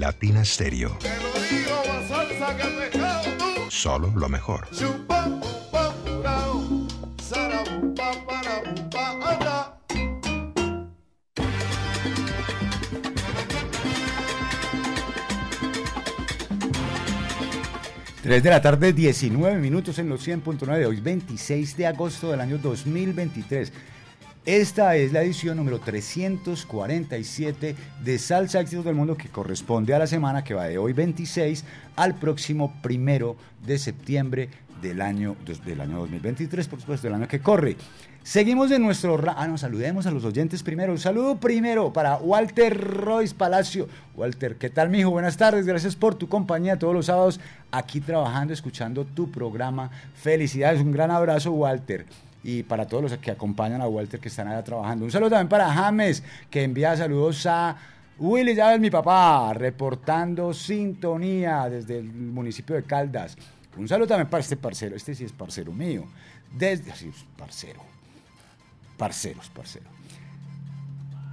Latina Estéreo. Te lo digo, más salsa que pescado tú. Solo lo mejor. 3 de la tarde, 19 minutos en los 100.9 de hoy, 26 de agosto del año 2023. Esta es la edición número 347 de Salsa Éxitos del Mundo que corresponde a la semana que va de hoy 26 al próximo primero de septiembre del año, del año 2023, por supuesto, del año que corre. Seguimos en nuestro... Ah, no, saludemos a los oyentes primero. Un saludo primero para Walter Royce Palacio. Walter, ¿qué tal, mijo? Buenas tardes. Gracias por tu compañía todos los sábados aquí trabajando, escuchando tu programa. Felicidades, un gran abrazo, Walter. Y para todos los que acompañan a Walter que están allá trabajando. Un saludo también para James, que envía saludos a Willy Llaves, mi papá, reportando sintonía desde el municipio de Caldas. Un saludo también para este parcero. Este sí es parcero mío. Desde... Sí, es parcero. Parceros, parcero.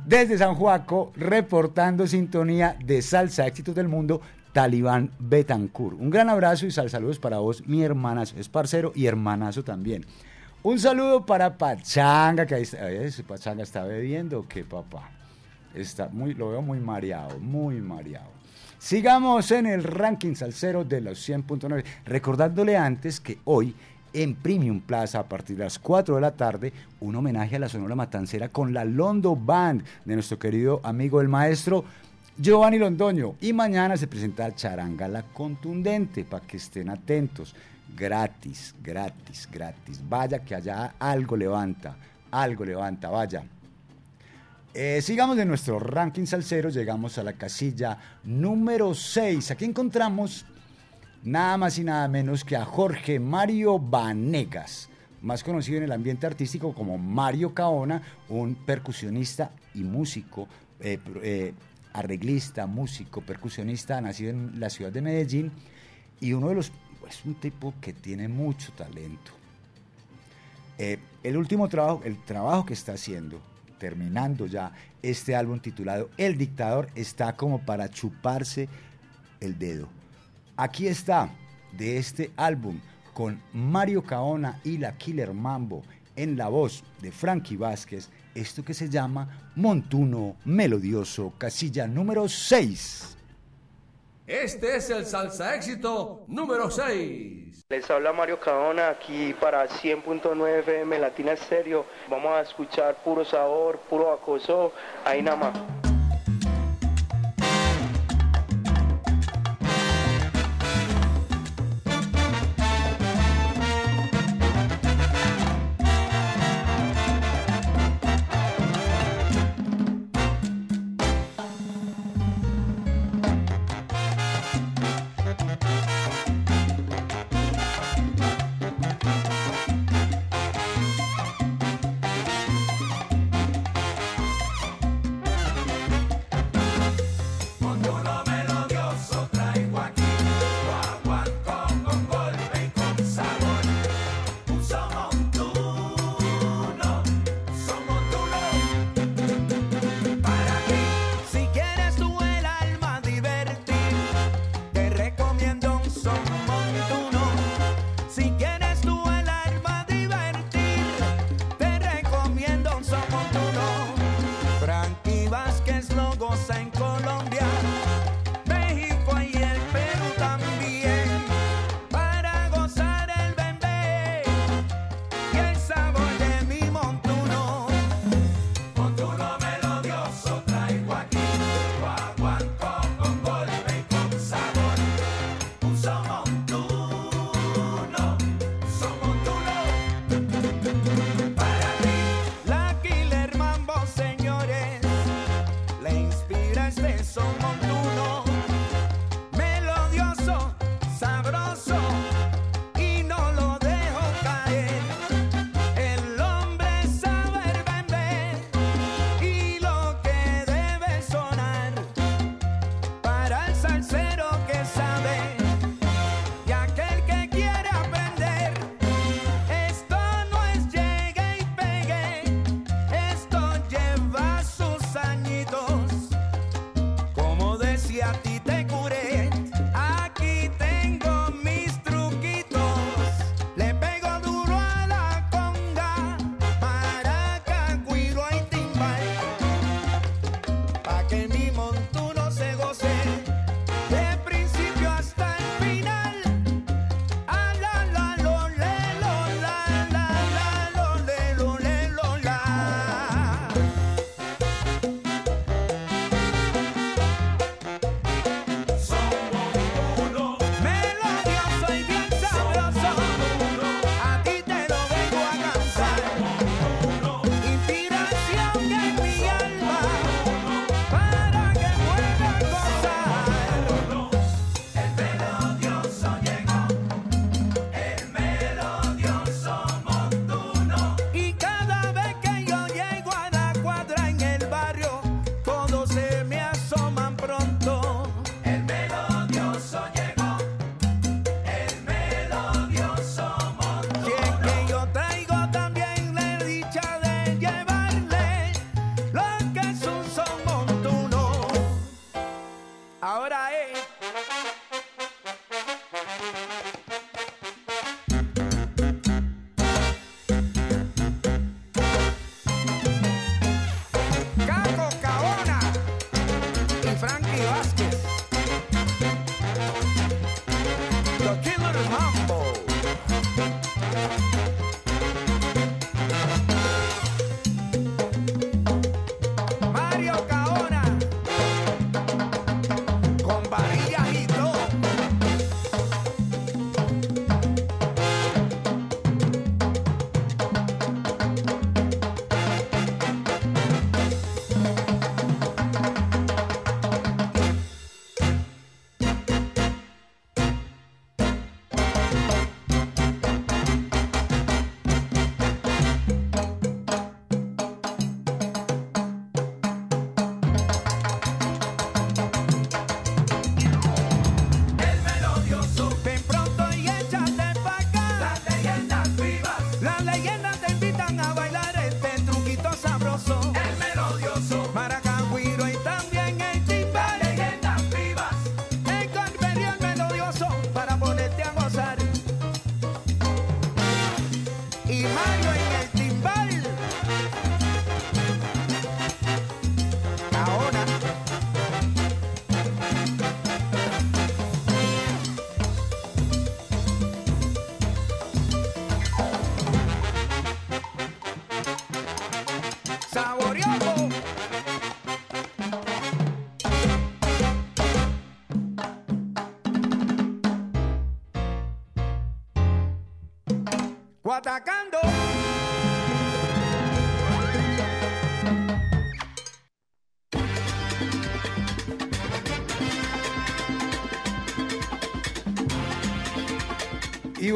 Desde San Juaco, reportando sintonía de Salsa Éxitos del Mundo, Talibán Betancourt. Un gran abrazo y sal saludos para vos, mi hermanazo. Es parcero y hermanazo también. Un saludo para Pachanga, que ahí está. Pachanga está bebiendo, ¿qué papá? Está muy, lo veo muy mareado, muy mareado. Sigamos en el ranking salsero de los 100.9. Recordándole antes que hoy en Premium Plaza a partir de las 4 de la tarde un homenaje a la Sonora Matancera con la Londo Band de nuestro querido amigo el maestro Giovanni Londoño. Y mañana se presenta Charanga la Contundente para que estén atentos. Gratis, gratis, gratis. Vaya que allá algo levanta, algo levanta, vaya. Eh, sigamos de nuestro ranking salsero, llegamos a la casilla número 6. Aquí encontramos nada más y nada menos que a Jorge Mario Vanegas, más conocido en el ambiente artístico como Mario Caona, un percusionista y músico, eh, eh, arreglista, músico, percusionista, nacido en la ciudad de Medellín y uno de los, es un tipo que tiene mucho talento. Eh, el último trabajo, el trabajo que está haciendo, terminando ya este álbum titulado El Dictador, está como para chuparse el dedo. Aquí está, de este álbum, con Mario Caona y la Killer Mambo, en la voz de Frankie Vázquez, esto que se llama Montuno Melodioso, casilla número 6. Este es el salsa éxito número 6. Les habla Mario Caona aquí para 100.9 FM Latina Estéreo. Vamos a escuchar puro sabor, puro acoso, ahí nada más.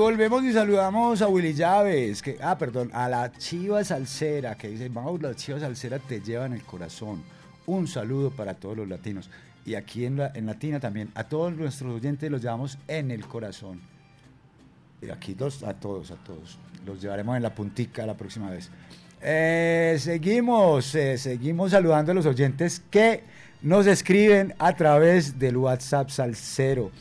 Volvemos y saludamos a Willy Llaves, que, ah, perdón, a la Chiva Salsera, que dice, vamos, la Chiva Salsera te lleva en el corazón. Un saludo para todos los latinos. Y aquí en, la, en Latina también, a todos nuestros oyentes los llevamos en el corazón. Y aquí los, a todos, a todos. Los llevaremos en la puntica la próxima vez. Eh, seguimos, eh, seguimos saludando a los oyentes que nos escriben a través del WhatsApp Salsero.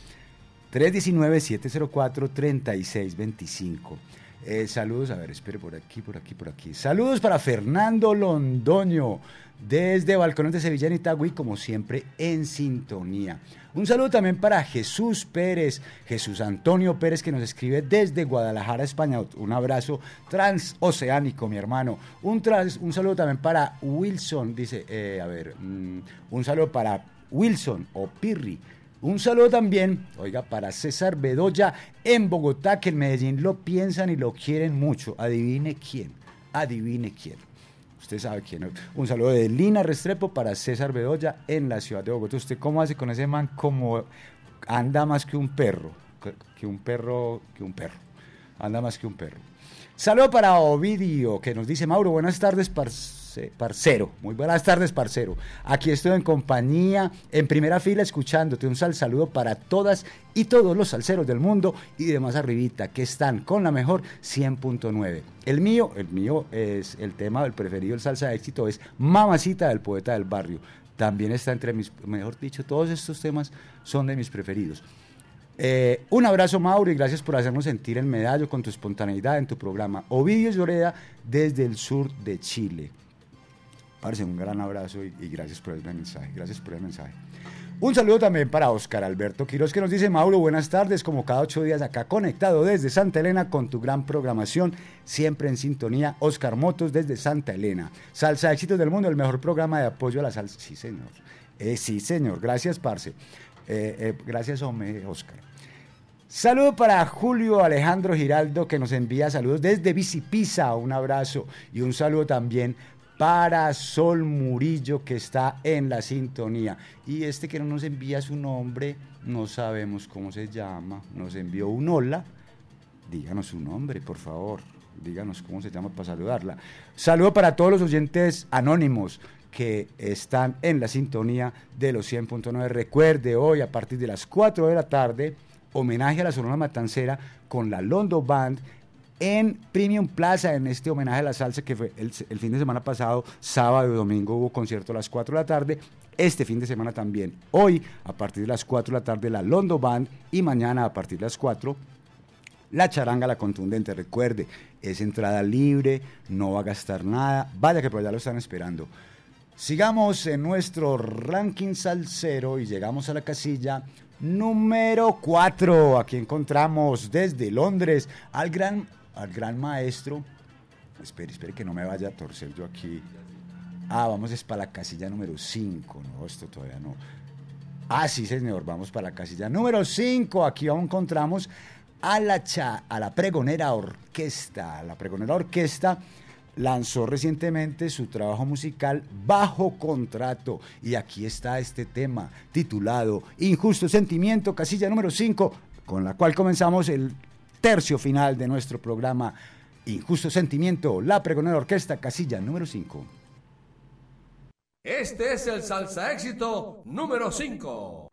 319-704-3625. Eh, saludos, a ver, espere por aquí, por aquí, por aquí. Saludos para Fernando Londoño, desde Balcones de Sevilla en Itagüí, como siempre, en sintonía. Un saludo también para Jesús Pérez, Jesús Antonio Pérez, que nos escribe desde Guadalajara, España. Un abrazo transoceánico, mi hermano. Un, trans, un saludo también para Wilson, dice, eh, a ver, mm, un saludo para Wilson o Pirri. Un saludo también, oiga, para César Bedoya en Bogotá, que en Medellín lo piensan y lo quieren mucho. Adivine quién, adivine quién. Usted sabe quién. Un saludo de Lina Restrepo para César Bedoya en la ciudad de Bogotá. ¿Usted cómo hace con ese man? Como anda más que un perro, que- un perro, que un perro. Anda más que un perro. Saludo para Ovidio, que nos dice, Mauro, buenas tardes, parce parce- parcero. Muy buenas tardes, parcero. Aquí estoy en compañía, en primera fila, escuchándote. Un sal saludo para todas y todos los salseros del mundo y de más arribita que están con la mejor 100.9. El mío, el mío es el tema del preferido, el salsa de éxito, es Mamacita del poeta del barrio. También está entre mis, mejor dicho, todos estos temas son de mis preferidos. Eh, un abrazo, Mauro, y gracias por hacernos sentir el medallo con tu espontaneidad en tu programa. Ovidio Lloreda, desde el sur de Chile. Un gran abrazo y, y gracias por el mensaje. Gracias por el mensaje. Un saludo también para Oscar Alberto Quiroz, que nos dice, Mauro, buenas tardes, como cada ocho días acá conectado desde Santa Elena con tu gran programación, siempre en sintonía. Oscar Motos desde Santa Elena. Salsa Éxitos del Mundo, el mejor programa de apoyo a la salsa. Sí, señor. Eh, sí, señor. Gracias, Parce. Eh, eh, gracias, hombre, Oscar. Saludo para Julio Alejandro Giraldo que nos envía saludos desde Bicipisa, un abrazo y un saludo también para Sol Murillo que está en la sintonía. Y este que no nos envía su nombre, no sabemos cómo se llama, nos envió un hola. Díganos su nombre, por favor. Díganos cómo se llama para saludarla. Saludo para todos los oyentes anónimos que están en la sintonía de los 100.9. Recuerde hoy a partir de las 4 de la tarde, homenaje a la Sonora Matancera con la Londo Band en Premium Plaza, en este homenaje a la salsa que fue el, fin de semana pasado, sábado y domingo hubo concierto a las 4 de la tarde. Este fin de semana también. Hoy, a partir de las 4 de la tarde, la Londo Band y mañana a partir de las 4 la charanga, la contundente, recuerde, es entrada libre, no va a gastar nada, vaya que por allá lo están esperando. Sigamos en nuestro ranking salsero y llegamos a la casilla número 4. Aquí encontramos desde Londres al gran, al gran maestro. Espere, espere que no me vaya a torcer yo aquí. Ah, vamos es para la casilla número 5. No, esto todavía no. Ah, sí, señor, vamos para la casilla número 5. Aquí aún encontramos a la, cha, a la pregonera orquesta. La pregonera orquesta lanzó recientemente su trabajo musical bajo contrato. Y aquí está este tema titulado Injusto Sentimiento, casilla número 5, con la cual comenzamos el tercio final de nuestro programa Injusto Sentimiento, la pregonera orquesta, casilla número 5. Este es el salsa éxito número 5.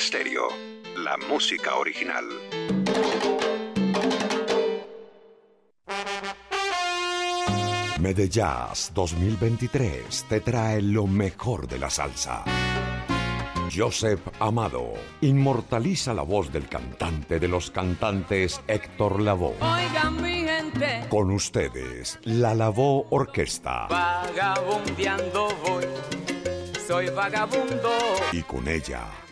Stereo, la música original. Medellas 2023 te trae lo mejor de la salsa. Joseph Amado inmortaliza la voz del cantante de los cantantes Héctor Lavoe. Oigan mi gente, Con ustedes, la Lavoe Orquesta. vagabundeando voy, soy vagabundo. Y con ella,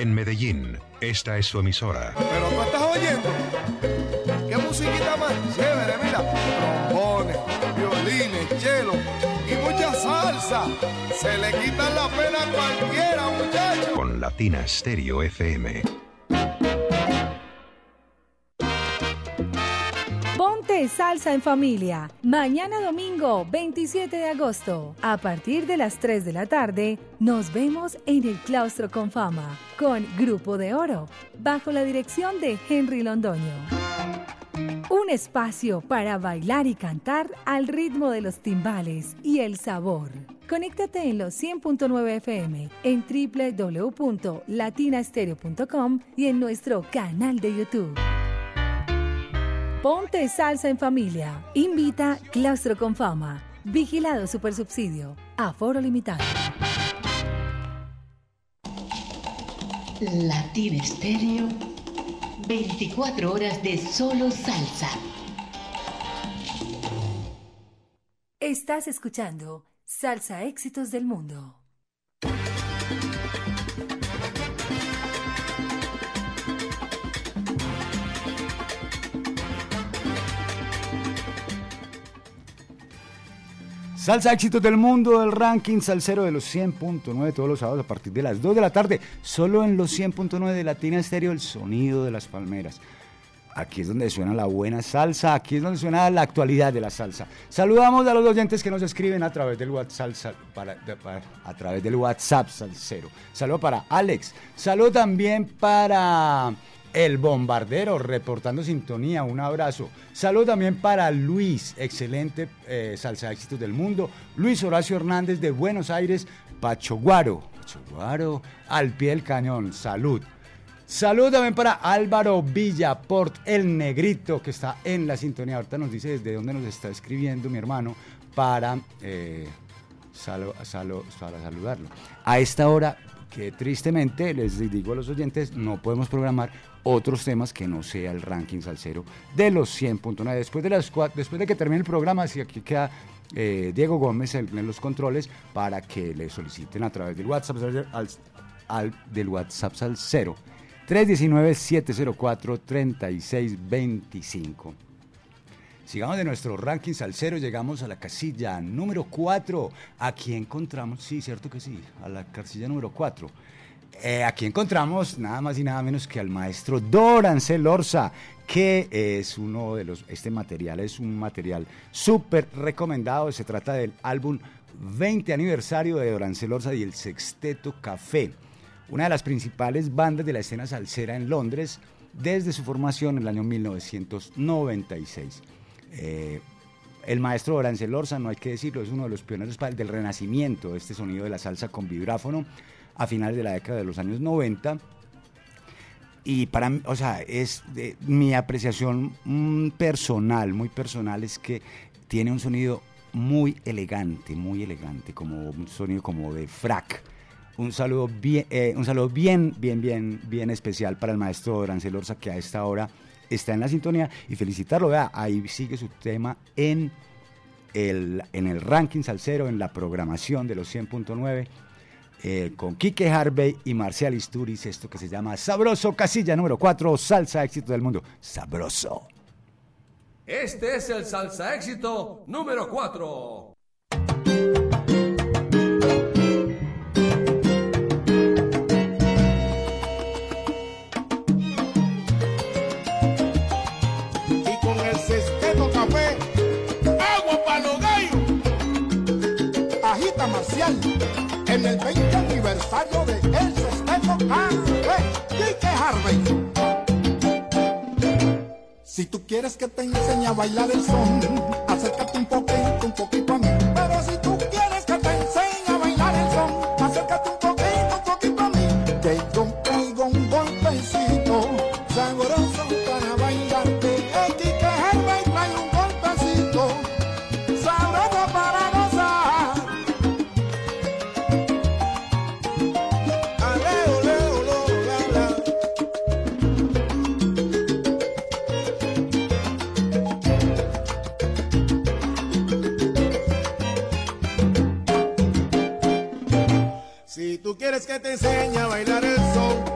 En Medellín, esta es su emisora. Pero tú estás oyendo. ¿Qué musiquita más chévere? Mira, trombones, violines, cello y mucha salsa. Se le quitan la pena a cualquiera, muchachos. Con Latina Stereo FM. Salsa en familia. Mañana domingo 27 de agosto. A partir de las 3 de la tarde, nos vemos en el Claustro con Fama con Grupo de Oro, bajo la dirección de Henry Londoño. Un espacio para bailar y cantar al ritmo de los timbales y el sabor. Conéctate en los 100.9 FM, en www.latinastereo.com y en nuestro canal de YouTube. Ponte salsa en familia. Invita Claustro con Fama. Vigilado Supersubsidio. Aforo limitado. Latina Estéreo, 24 horas de solo salsa. Estás escuchando Salsa Éxitos del Mundo. Salsa éxitos del mundo del ranking salsero de los 100.9 todos los sábados a partir de las 2 de la tarde, solo en los 100.9 de Latina Estéreo, el sonido de las palmeras. Aquí es donde suena la buena salsa, aquí es donde suena la actualidad de la salsa. Saludamos a los oyentes que nos escriben a través del WhatsApp, sal- para- para- a través del WhatsApp salsero. Saludo para Alex, saludo también para el bombardero reportando sintonía, un abrazo. Saludo también para Luis, excelente eh, salsa éxitos del mundo. Luis Horacio Hernández de Buenos Aires, Pachoguaro, Pachoguaro, al pie del cañón, salud. Salud también para Álvaro Villaport, el negrito que está en la sintonía. Ahorita nos dice desde dónde nos está escribiendo mi hermano para, eh, para saludarlo. A esta hora, que tristemente les digo a los oyentes, no podemos programar otros temas que no sea el ranking salsero de los 100.9. Después de, después de que termine el programa, si aquí queda eh, Diego Gómez en los controles para que le soliciten a través del WhatsApp al, al- del WhatsApp salsero 319-704-3625. Sigamos de nuestro ranking salsero, llegamos a la casilla número 4. Aquí encontramos, sí, cierto que sí, a la casilla número 4. Eh, aquí encontramos nada más y nada menos que al maestro Dorancel Orza, que es uno de los, este material es un material súper recomendado, se trata del álbum 20 aniversario de Dorancel Orza y el Sexteto Café, una de las principales bandas de la escena salsera en Londres desde su formación en el año 1996. Eh, el maestro Dorancel Orza, no hay que decirlo, es uno de los pioneros del renacimiento de este sonido de la salsa con vibráfono a finales de la década de los años 90. Y para mí, o sea, es mi apreciación mm, personal, muy personal, es que tiene un sonido muy elegante, muy elegante, como un sonido como de frac. Un saludo bien, eh, un saludo bien, bien, bien, bien especial para el maestro Dorancel Orza, que a esta hora está en la sintonía, y felicitarlo, vea, ahí sigue su tema en el, en el ranking salsero, en la programación de los 100.9, eh, con Quique Harvey y Marcial Isturiz, esto que se llama Sabroso, casilla número 4, salsa éxito del mundo. Sabroso. Este es el salsa éxito número 4. En el 20 aniversario de El Sexteto. Quique Harvey. Si tú quieres que te enseñe a bailar el son, acércate un poquito, un poquito a mí. Pero si Que te enseñe a bailar el son,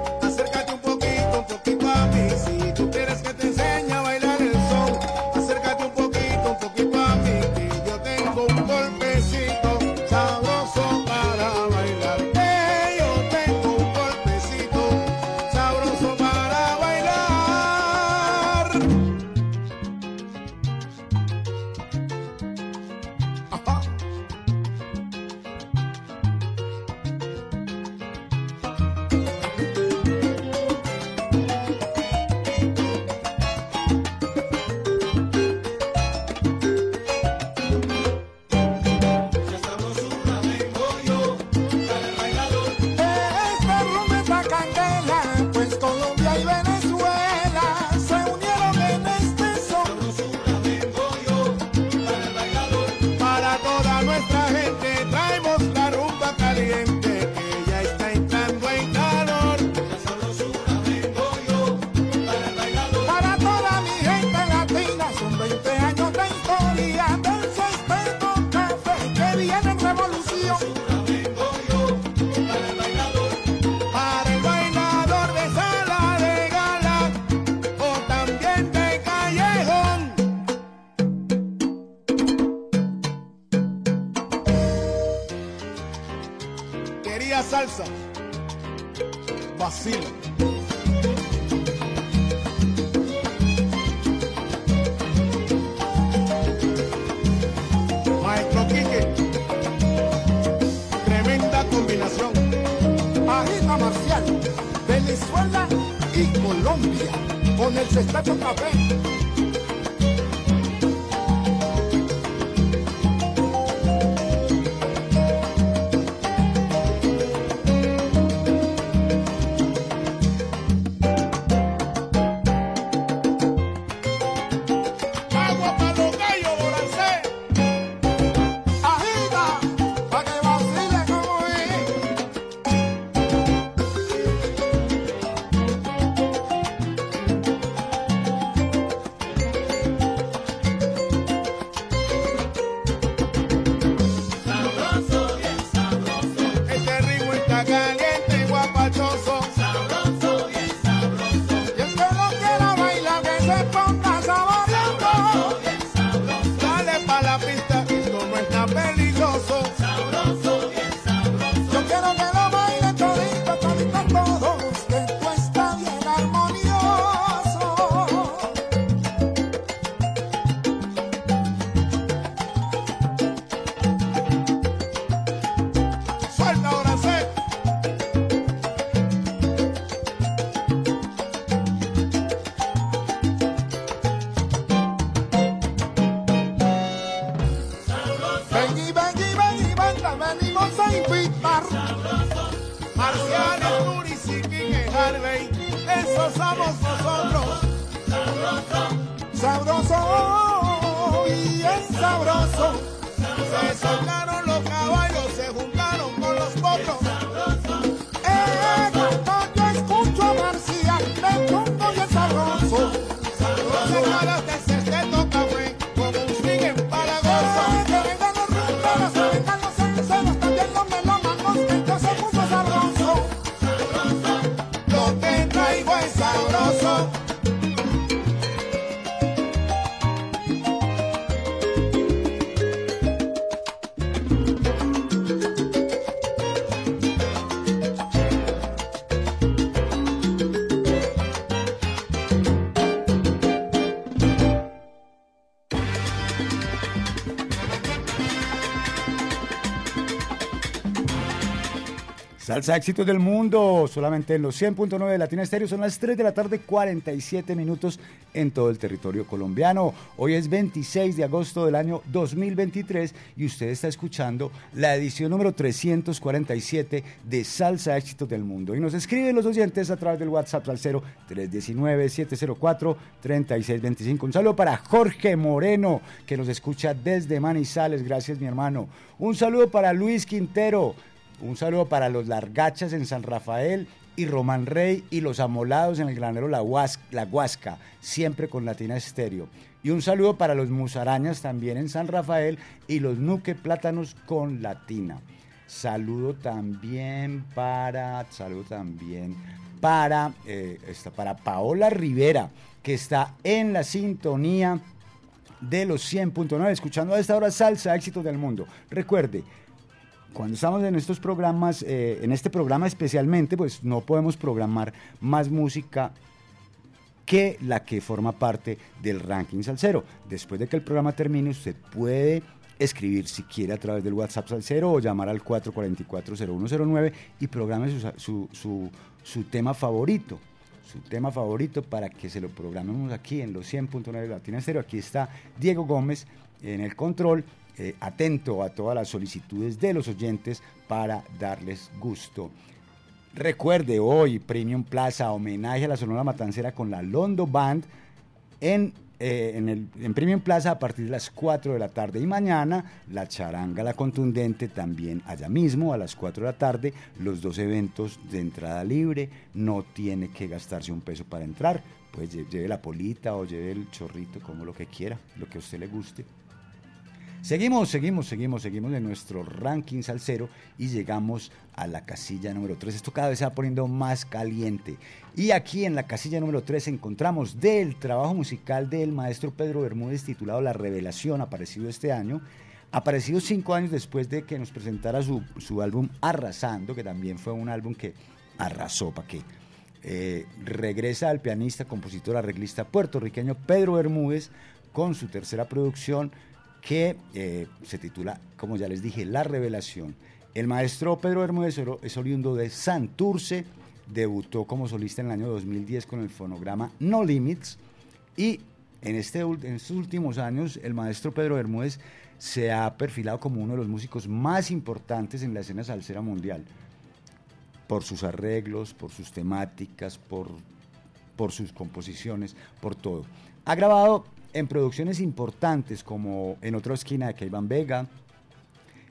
Salsa éxitos del mundo, solamente en los 100.9 de Latina Estéreo, son las 3 de la tarde, 47 minutos en todo el territorio colombiano. Hoy es 26 de agosto del año 2023 y usted está escuchando la edición número 347 de Salsa éxitos del mundo. Y nos escriben los oyentes a través del WhatsApp al 0 319-704-3625. Un saludo para Jorge Moreno, que nos escucha desde Manizales. Gracias, mi hermano. Un saludo para Luis Quintero. Un saludo para los Largachas en San Rafael y Román Rey y los Amolados en el granero La, Huas- La Huasca, siempre con Latina Estéreo. Y un saludo para los Musarañas también en San Rafael y los Nuque Plátanos con Latina. Saludo también para, saludo también para, eh, para Paola Rivera, que está en la sintonía de los 100.9, escuchando a esta hora Salsa Éxitos del Mundo. Recuerde, cuando estamos en estos programas, eh, en este programa especialmente, pues no podemos programar más música que la que forma parte del ranking salsero. Después de que el programa termine, usted puede escribir si quiere a través del WhatsApp salsero o llamar al 444-0109 y programe su, su- su- su tema favorito. Su tema favorito para que se lo programemos aquí en los 100.9 de Latina Estéreo. Aquí está Diego Gómez en el control, eh, atento a todas las solicitudes de los oyentes para darles gusto. Recuerde hoy, Premium Plaza, homenaje a la Sonora Matancera con la Londo Band en, eh, en, en Premium Plaza a partir de las 4 de la tarde. Y mañana, la charanga, la contundente, también allá mismo a las 4 de la tarde. Los dos eventos de entrada libre. No tiene que gastarse un peso para entrar. Pues lle- lleve la polita o lleve el chorrito, como lo que quiera, lo que a usted le guste. Seguimos, seguimos, seguimos, seguimos en nuestro ranking salsero y llegamos a la casilla número 3. Esto cada vez se va poniendo más caliente. Y aquí en la casilla número 3 encontramos del trabajo musical del maestro Pedro Bermúdez titulado La Revelación, aparecido este año. Aparecido cinco años después de que nos presentara su, su álbum Arrasando, que también fue un álbum que arrasó, ¿para qué? Eh, regresa al pianista, compositor, arreglista puertorriqueño Pedro Bermúdez con su tercera producción que eh, se titula, como ya les dije, La Revelación. El maestro Pedro Bermúdez es oriundo de Santurce, debutó como solista en el año 2010 con el fonograma No Limits y en, este, en estos últimos años el maestro Pedro Bermúdez se ha perfilado como uno de los músicos más importantes en la escena salsera mundial por sus arreglos, por sus temáticas, por, por sus composiciones, por todo. Ha grabado en producciones importantes como En otra esquina de Keivan Vega,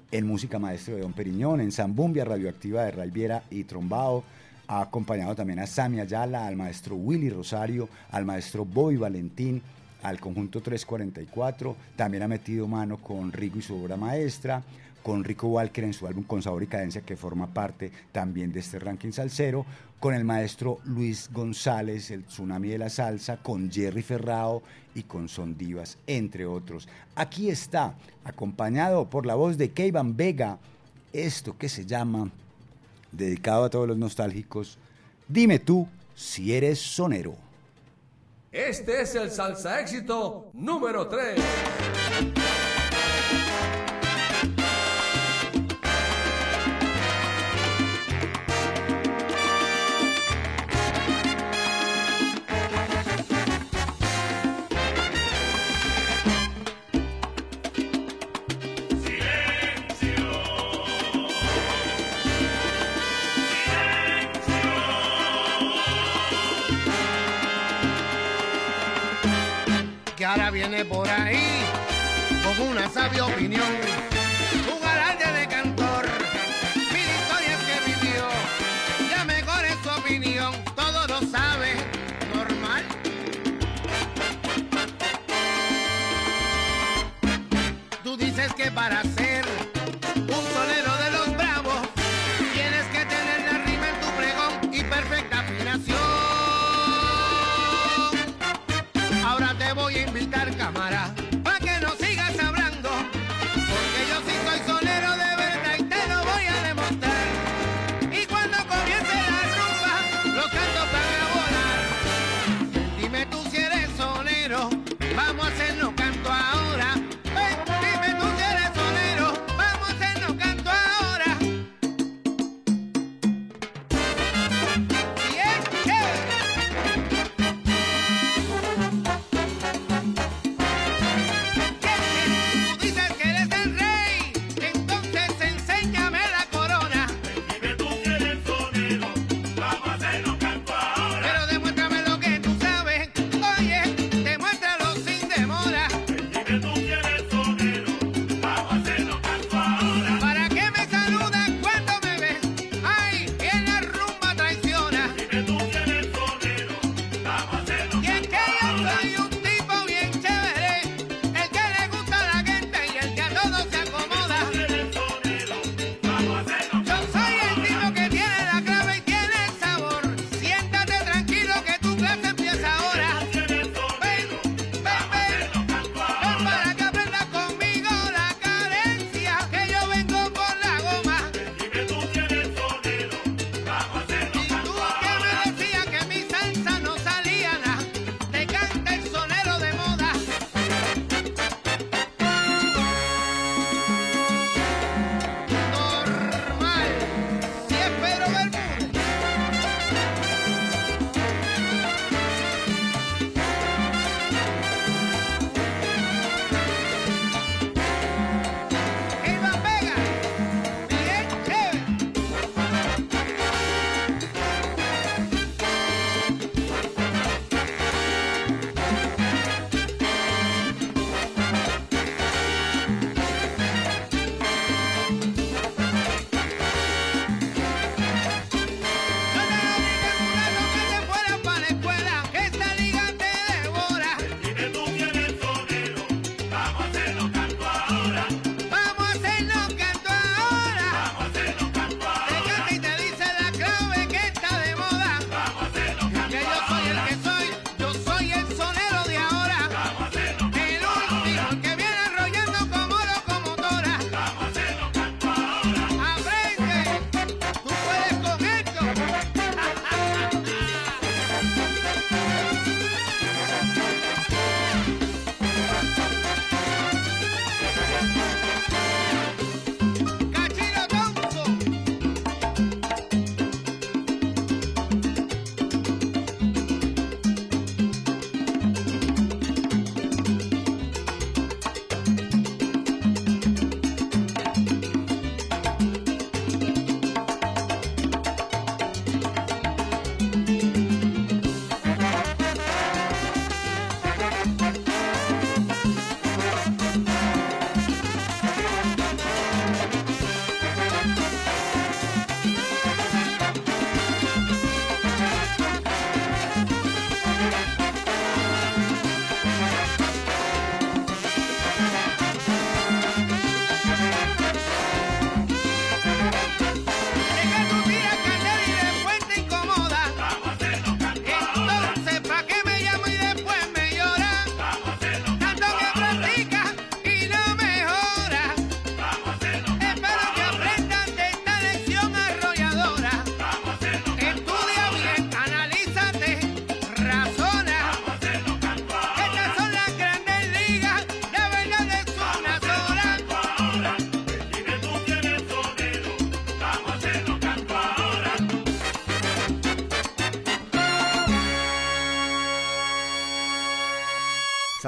en Música Maestro de Don Periñón, en Zambumbia Radioactiva de Ray Viera y Trombao. Ha acompañado también a Sami Ayala, al maestro Willy Rosario, al maestro Bobby Valentín, al conjunto 344. También ha metido mano con Rigo y su obra maestra, con Rico Walker en su álbum Con Sabor y Cadencia, que forma parte también de este ranking salsero, con el maestro Luis González, el Tsunami de la Salsa, con Jerry Ferrao y con Son Divas, entre otros. Aquí está, acompañado por la voz de Keivan Vega, esto que se llama, dedicado a todos los nostálgicos, Dime tú si eres sonero. Este es el salsa éxito número 3. por ahí con una sabia opinión.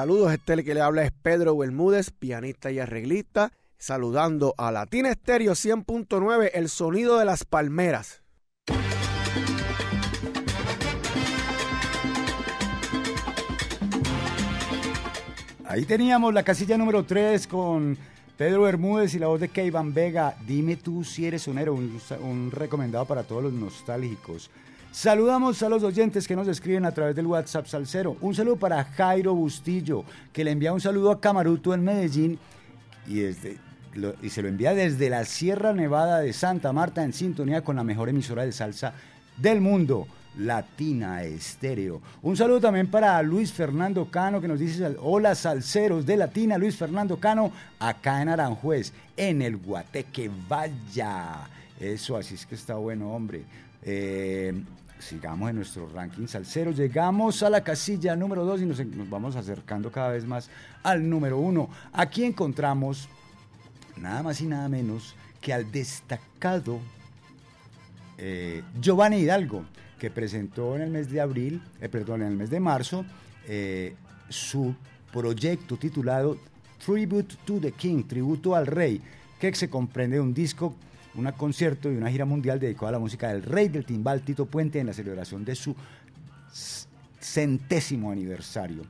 Saludos, Estel, que le habla es Pedro Bermúdez, pianista y arreglista, saludando a Latina Estéreo 100.9, el sonido de las palmeras. Ahí teníamos la casilla número 3 con Pedro Bermúdez y la voz de Keivan Vega. Dime tú si eres sonero, un recomendado para todos los nostálgicos. Saludamos a los oyentes que nos escriben a través del WhatsApp Salcero. Un saludo para Jairo Bustillo, que le envía un saludo a Camaruto en Medellín y, se lo envía desde la Sierra Nevada de Santa Marta en sintonía con la mejor emisora de salsa del mundo, Latina Estéreo. Un saludo también para Luis Fernando Cano que nos dice, hola salseros de Latina, Luis Fernando Cano, acá en Aranjuez, en el Guateque, vaya. Eso, así es que está bueno, hombre. Eh, sigamos en nuestro ranking salsero. Llegamos a la casilla número 2 y nos, vamos acercando cada vez más al número 1. Aquí encontramos nada más y nada menos que al destacado eh, Giovanni Hidalgo, que presentó en el mes de abril, eh, perdón, en el mes de marzo, eh, su proyecto titulado Tribute to the King, Tributo al Rey, que se comprende de un disco, un concierto y una gira mundial dedicada a la música del rey del timbal Tito Puente en la celebración de su centésimo aniversario.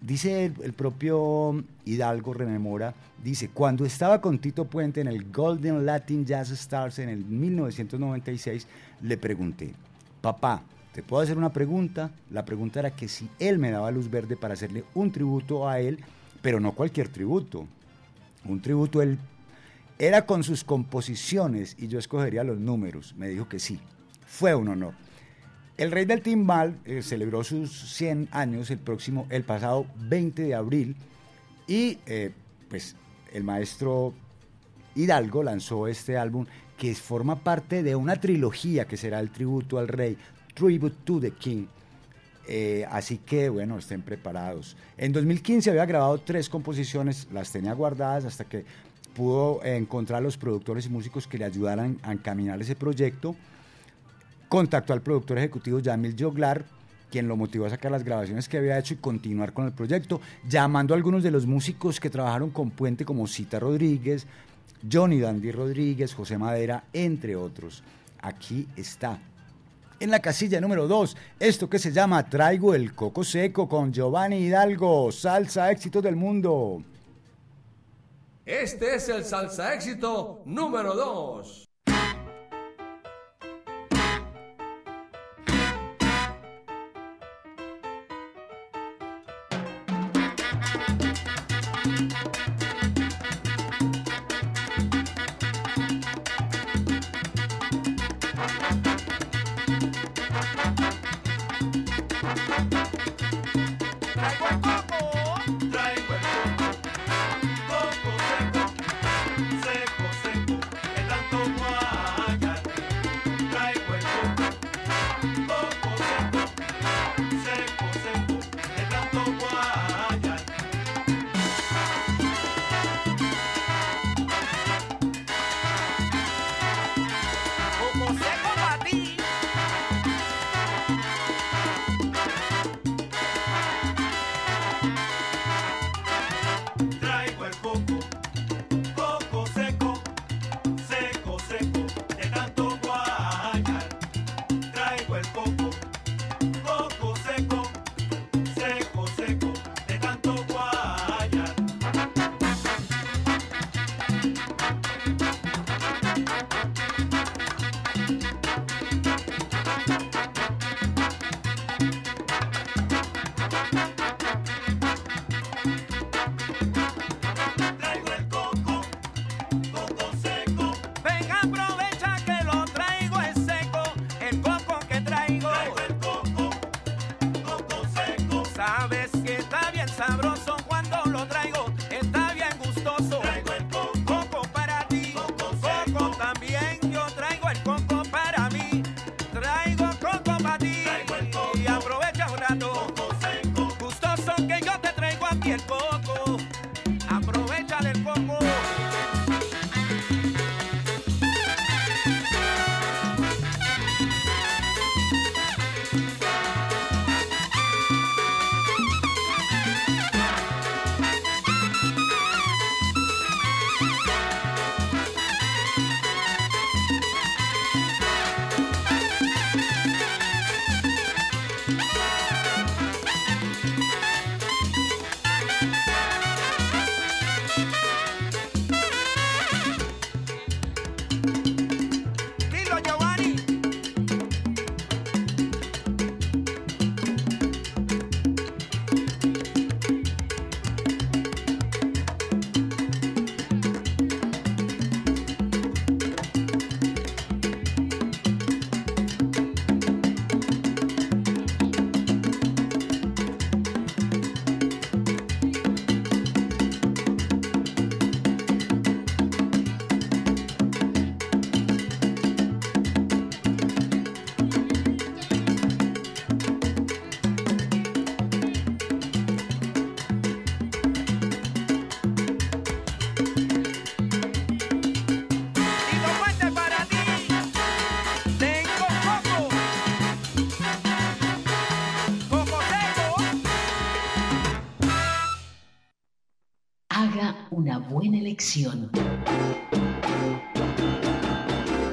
Dice el, el propio Hidalgo, rememora, dice, cuando estaba con Tito Puente en el Golden Latin Jazz Stars en el 1996, le pregunté, papá, ¿te puedo hacer una pregunta? La pregunta era que si él me daba luz verde para hacerle un tributo a él, pero no cualquier tributo. Un tributo él era con sus composiciones y yo escogería los números. Me dijo que sí. Fue un honor. El rey del timbal eh, celebró sus 100 años el próximo, el pasado 20 de abril y eh, pues el maestro Hidalgo lanzó este álbum que forma parte de una trilogía que será el tributo al rey, Tribute to the King. Eh, así que bueno, estén preparados. En 2015 había grabado tres composiciones, las tenía guardadas hasta que pudo encontrar los productores y músicos que le ayudaran a encaminar ese proyecto. Contactó al productor ejecutivo Jamil Joglar, quien lo motivó a sacar las grabaciones que había hecho y continuar con el proyecto, llamando a algunos de los músicos que trabajaron con Puente como Cita Rodríguez, Johnny Dandy Rodríguez, José Madera, entre otros. Aquí está. En la casilla número 2, esto que se llama Traigo el Coco Seco con Giovanni Hidalgo, salsa éxitos del mundo. Este es el salsa éxito número 2. Traigo el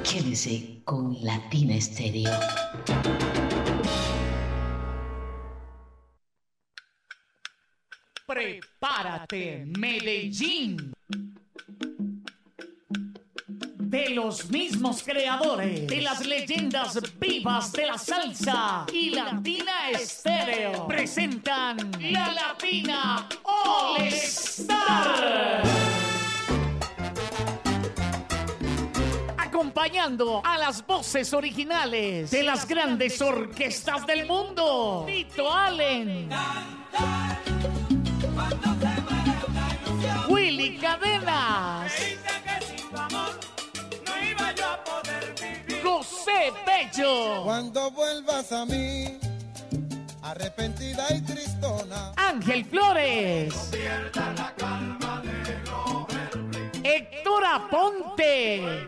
Quédese con Latina Estéreo. Prepárate, Medellín. De los mismos creadores de las leyendas vivas de la salsa A las voces originales de las grandes orquestas del mundo. Tito Allen. Willy Cadenas. José Bello. Cuando vuelvas a mí, arrepentida y tristona. Ángel Flores. Héctor Aponte.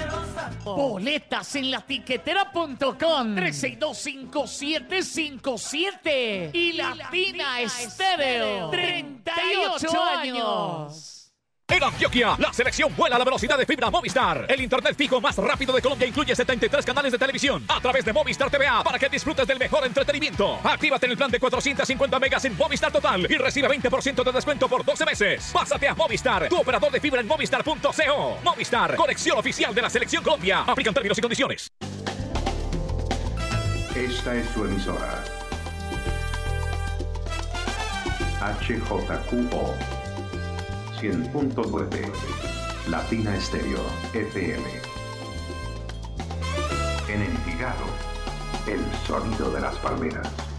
Boletas en la tiquetera.com 3625757 y Latina Estéreo 38 años. En Antioquia, la selección vuela a la velocidad de fibra Movistar. El internet fijo más rápido de Colombia incluye 73 canales de televisión a través de Movistar TVA para que disfrutes del mejor entretenimiento. Actívate en el plan de 450 megas en Movistar Total y recibe 20% de descuento por 12 meses. Pásate a Movistar, tu operador de fibra en movistar.co. Movistar, conexión oficial de la selección Colombia. Aplican términos y condiciones. Esta es su emisora. HJQO 100.9 Latina Estéreo FM. En Envigado, el sonido de las palmeras.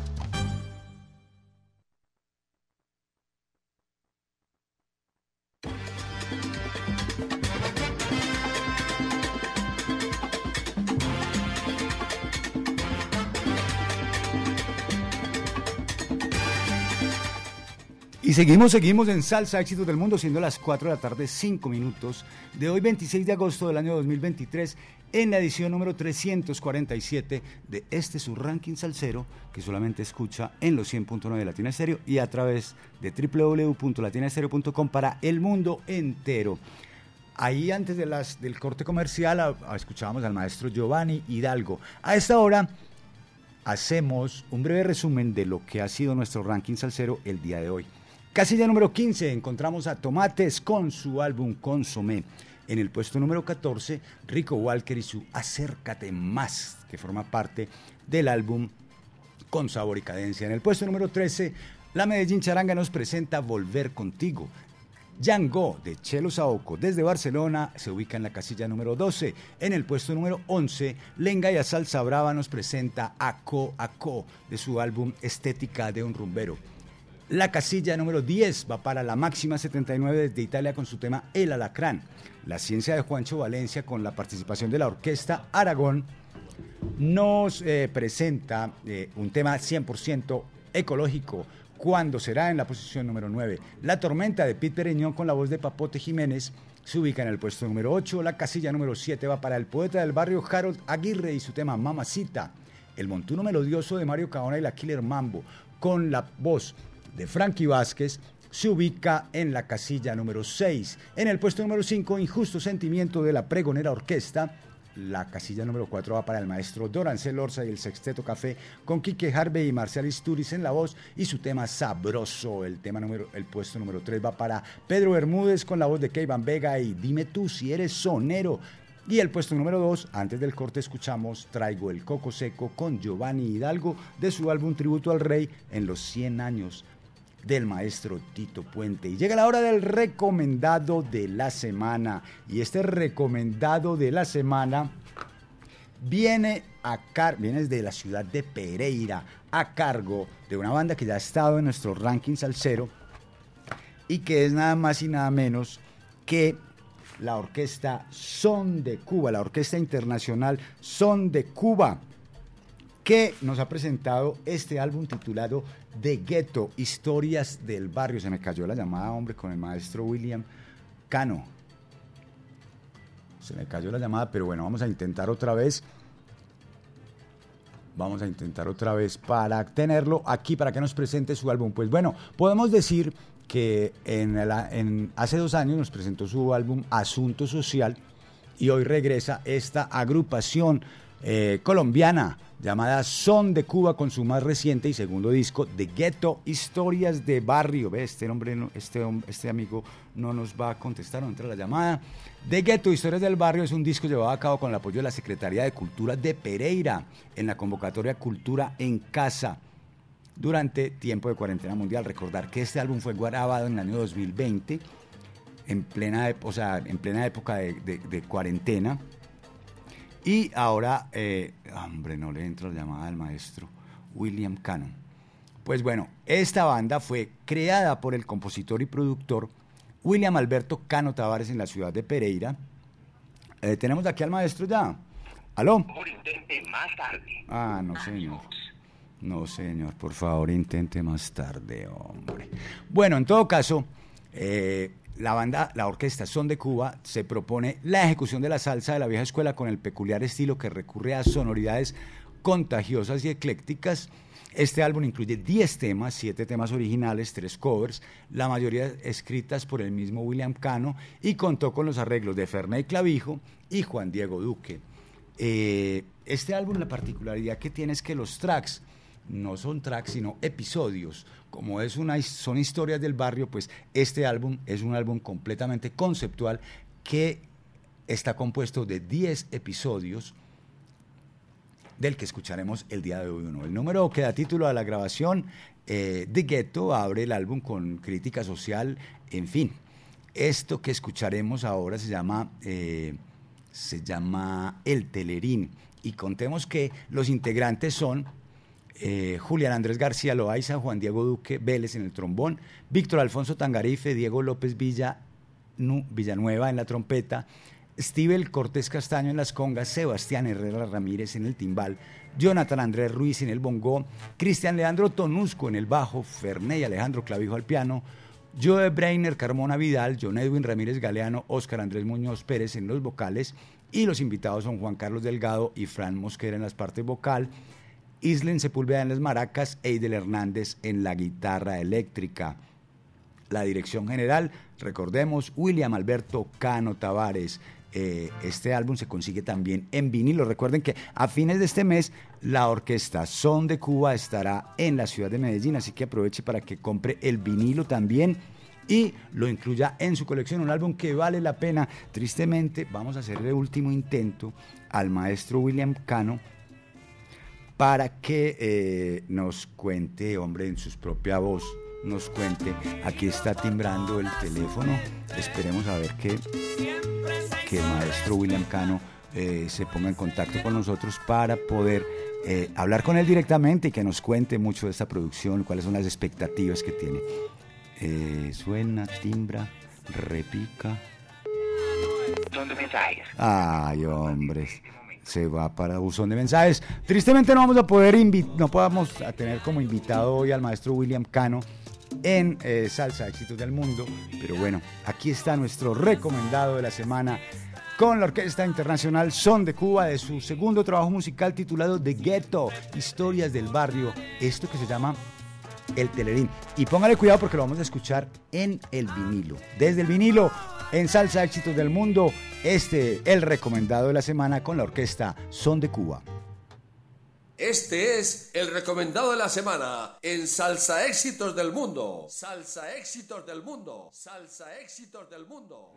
Seguimos, seguimos en Salsa Éxitos del Mundo, siendo las 4 de la tarde, 5 minutos, de hoy 26 de agosto del año 2023, en la edición número 347 de este su ranking salsero, que solamente escucha en los 100.9 de Latina Estéreo y a través de www.latinaestereo.com para el mundo entero. Ahí antes del corte comercial escuchábamos al maestro Giovanni Hidalgo. A esta hora hacemos un breve resumen de lo que ha sido nuestro ranking salsero el día de hoy. Casilla número 15 encontramos a Tomates con su álbum Consomé. En el puesto número 14, Rico Walker y su Acércate Más, que forma parte del álbum Con Sabor y Cadencia. En el puesto número 13, la Medellín Charanga nos presenta Volver Contigo. Django de Chelo Saoco desde Barcelona se ubica en la casilla número 12. En el puesto número 11, Lenga y Salsa Brava nos presenta Aco Aco de su álbum Estética de un Rumbero. La casilla número 10 va para la máxima 79 desde Italia con su tema El Alacrán. La ciencia de Juancho Valencia con la participación de la orquesta Aragón nos eh, presenta eh, un tema 100% ecológico. Cuando será en la posición número 9. La tormenta de Pete Pereñón con la voz de Papote Jiménez se ubica en el puesto número 8. La casilla número 7 va para el poeta del barrio Harold Aguirre y su tema Mamacita. El montuno melodioso de Mario Caona y la Killer Mambo con la voz de Frankie Vázquez se ubica en la casilla número 6. En el puesto número 5, Injusto Sentimiento de la Pregonera Orquesta. La casilla número 4 va para el maestro Dorancel Orza y el Sexteto Café con Quique Harvey y Marcial Isturiz en la voz y su tema Sabroso. El, tema número, el puesto número 3 va para Pedro Bermúdez con la voz de Keivan Vega y Dime tú si eres sonero. Y el puesto número 2, antes del corte escuchamos Traigo el Coco Seco con Giovanni Hidalgo de su álbum Tributo al Rey en los 100 años del maestro Tito Puente. Y llega la hora del recomendado de la semana. Y este recomendado de la semana viene acá, viene desde la ciudad de Pereira, a cargo de una banda que ya ha estado en nuestro ranking salsero y que es nada más y nada menos que la orquesta Son de Cuba, la orquesta internacional Son de Cuba, que nos ha presentado este álbum titulado The Ghetto, Historias del Barrio. Se me cayó la llamada, hombre, con el maestro William Cano. Se me cayó la llamada, pero bueno, vamos a intentar otra vez. Vamos a intentar otra vez para tenerlo aquí, para que nos presente su álbum. Pues bueno, podemos decir que en, hace dos años nos presentó su álbum Asunto Social y hoy regresa esta agrupación eh, colombiana llamada Son de Cuba con su más reciente y segundo disco de Ghetto Historias de Barrio. Ve, este hombre, este, este amigo no nos va a contestar, no entra la llamada. De Ghetto Historias del Barrio es un disco llevado a cabo con el apoyo de la Secretaría de Cultura de Pereira en la convocatoria Cultura en Casa durante tiempo de cuarentena mundial. Recordar que este álbum fue grabado en el año 2020, en plena, ep- o sea, en plena época de cuarentena. Y ahora, eh, hombre, no le entro la llamada al maestro William Cannon. Pues bueno, esta banda fue creada por el compositor y productor William Alberto Cano Tavares en la ciudad de Pereira. Eh, tenemos aquí al maestro ya. ¿Aló? intente más tarde. Ah, no, señor. No, señor, por favor, intente más tarde, hombre. Bueno, en todo caso, eh, la banda, la orquesta Son de Cuba se propone la ejecución de la salsa de la vieja escuela con el peculiar estilo que recurre a sonoridades contagiosas y eclécticas. Este álbum incluye 10 temas, 7 temas originales, 3 covers, la mayoría escritas por el mismo William Cano y contó con los arreglos de Ferney Clavijo y Juan Diego Duque. Eh, este álbum, la particularidad que tiene es que los tracks no son tracks, sino episodios. Como es una, son historias del barrio, pues este álbum es un álbum completamente conceptual que está compuesto de 10 episodios del que escucharemos el día de hoy uno. El número que da título a la grabación eh, de Ghetto abre el álbum con crítica social, en fin. Esto que escucharemos ahora se llama, eh, se llama El Telerín. Y contemos que los integrantes son eh, Julián Andrés García Loaiza, Juan Diego Duque Vélez en el trombón, Víctor Alfonso Tangarife, Diego López Villa, Nu- Villanueva en la trompeta, Steven Cortés Castaño en las congas, Sebastián Herrera Ramírez en el timbal, Jonathan Andrés Ruiz en el bongó, Cristian Leandro Tonusco en el bajo, Ferney Alejandro Clavijo al piano, Joe Breiner Carmona Vidal, John Edwin Ramírez Galeano, Óscar Andrés Muñoz Pérez en los vocales y los invitados son Juan Carlos Delgado y Fran Mosquera en las partes vocal, Islen Sepúlveda en las maracas, Eidel Hernández en la guitarra eléctrica. La dirección general, recordemos, William Alberto Cano Tavares. Eh, este álbum se consigue también en vinilo. Recuerden que a fines de este mes la orquesta Son de Cuba estará en la ciudad de Medellín, así que aproveche para que compre el vinilo también y lo incluya en su colección. Un álbum que vale la pena. Tristemente, vamos a hacer el último intento al maestro William Cano para que eh, nos cuente, hombre, en su propia voz, nos cuente. Aquí está timbrando el teléfono. Esperemos a ver que, que el maestro William Cano eh, se ponga en contacto con nosotros para poder eh, hablar con él directamente y que nos cuente mucho de esta producción, cuáles son las expectativas que tiene. Eh, suena, timbra, repica. Son de mensajes. Ay, hombre. Se va para buzón de mensajes. Tristemente no vamos a poder no podamos a tener como invitado hoy al maestro William Cano en eh, Salsa Éxitos del Mundo. Pero bueno, aquí está nuestro recomendado de la semana con la Orquesta Internacional Son de Cuba de su segundo trabajo musical titulado The Ghetto, Historias del Barrio. Esto que se llama el telerín. Y póngale cuidado porque lo vamos a escuchar en el vinilo. Desde el vinilo, en Salsa Éxitos del Mundo, este, el recomendado de la semana con la orquesta Son de Cuba. Este es el recomendado de la semana en Salsa Éxitos del Mundo. Salsa Éxitos del Mundo. Salsa Éxitos del Mundo.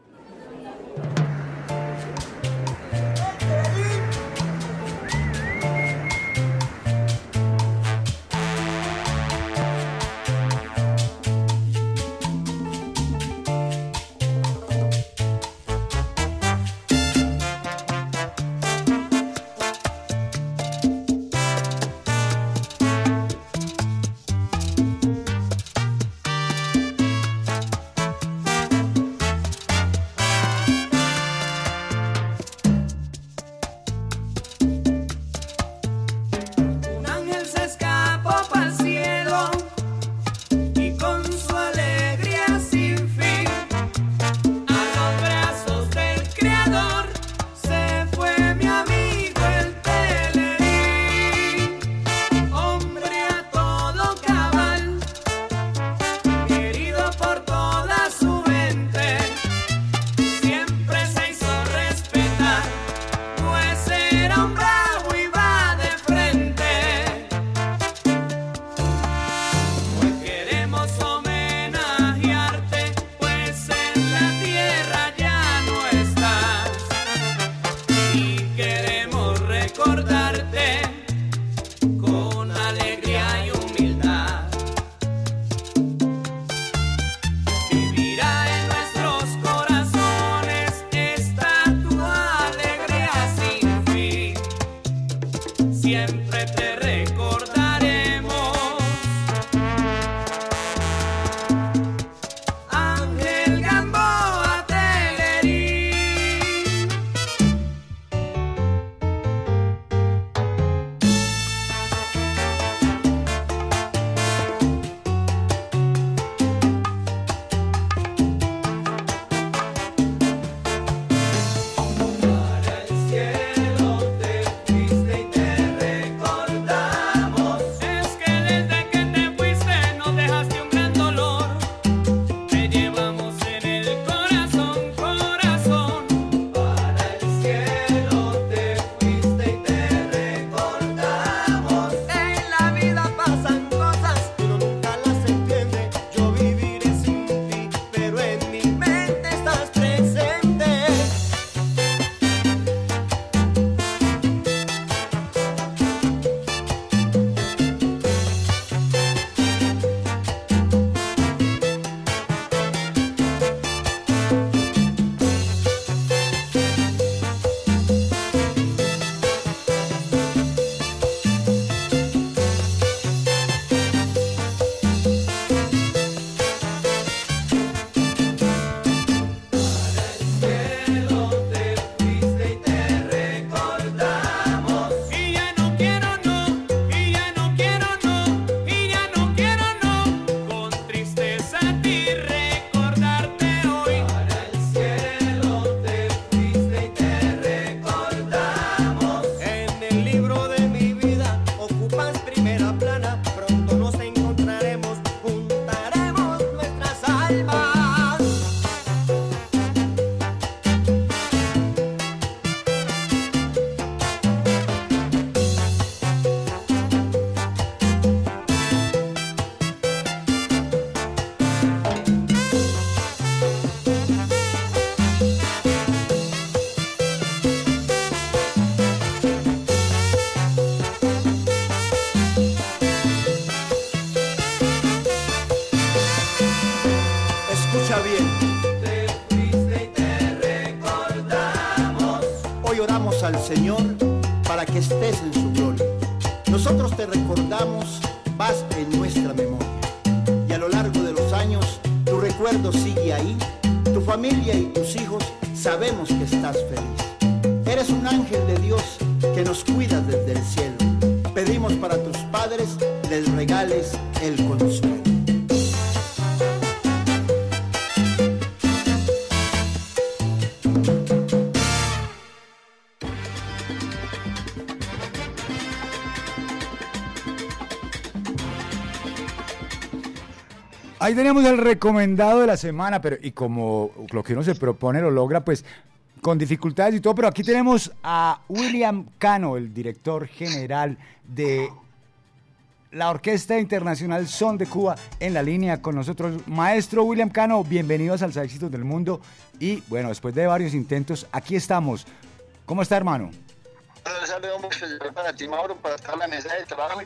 El recomendado de la semana, pero y como lo que uno se propone lo logra, pues con dificultades y todo, pero aquí tenemos a William Cano, el director general de la Orquesta Internacional Son de Cuba, en la línea con nosotros. Maestro William Cano, bienvenido a Salsa Éxitos del Mundo. Y bueno, después de varios intentos, aquí estamos. ¿Cómo está, hermano?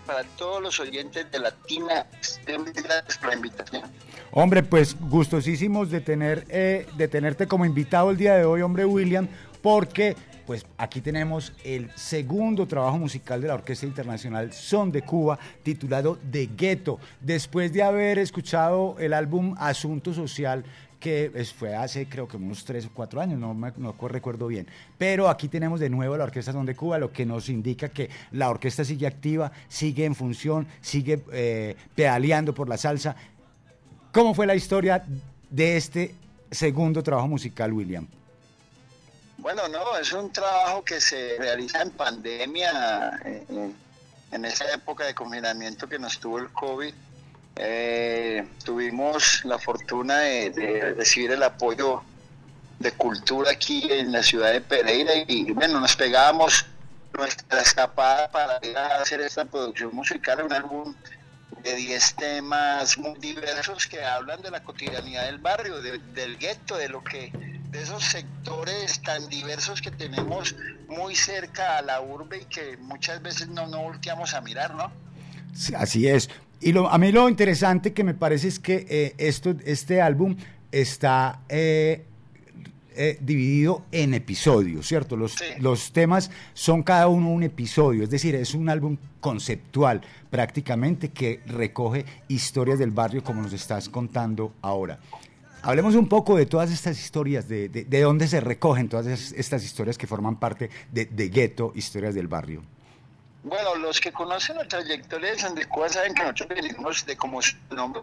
Para todos los oyentes de Latina. Gracias por la invitación. Hombre, pues gustosísimos de, tener, eh, de tenerte como invitado el día de hoy, hombre William, porque pues aquí tenemos el segundo trabajo musical de la Orquesta Internacional Son de Cuba, titulado De Gueto. Después de haber escuchado el álbum Asunto Social, que es- fue hace creo que unos tres o cuatro años, no, me, no recuerdo bien. Pero aquí tenemos de nuevo la Orquesta Son de Cuba, lo que nos indica que la orquesta sigue activa, sigue en función, sigue eh, pedaleando por la salsa. ¿Cómo fue la historia de este segundo trabajo musical, William? Bueno, no, es un trabajo que se realiza en pandemia, eh, eh, en esa época de confinamiento que nos tuvo el COVID. Eh, tuvimos la fortuna de, recibir el apoyo de cultura aquí en la ciudad de Pereira y bueno, nos pegábamos nuestra escapada para ir a hacer esta producción musical, un álbum de 10 temas muy diversos que hablan de la cotidianidad del barrio, de- del gueto, de lo que de esos sectores tan diversos que tenemos muy cerca a la urbe y que muchas veces no, no volteamos a mirar, ¿no? Sí, así es. Y lo- a mí lo interesante que me parece es que eh, esto, este álbum está eh, eh, dividido en episodios, ¿cierto? Los, los temas son cada uno un episodio, es decir, es un álbum conceptual prácticamente que recoge historias del barrio como nos estás contando ahora. Hablemos un poco de todas estas historias, de, de, de dónde se recogen todas es- estas historias que forman parte de, de Gueto, historias del barrio. Bueno, los que conocen la trayectoria de San de Cuba saben que nosotros venimos de como su nombre.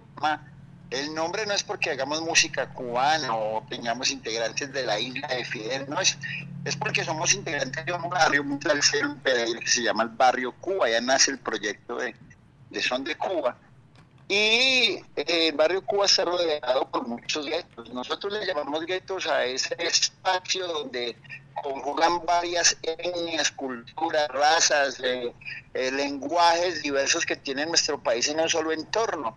El nombre no es porque hagamos música cubana o tengamos integrantes de la isla de Fidel, no, es, es porque somos integrantes de un barrio muy salsero en que se llama el Barrio Cuba, ya nace el proyecto de, de Son de Cuba. Y eh, el barrio Cuba está rodeado por muchos guetos. Nosotros le llamamos guetos a ese espacio donde conjugan varias etnias, culturas, razas, eh, lenguajes diversos que tiene nuestro país en un solo entorno.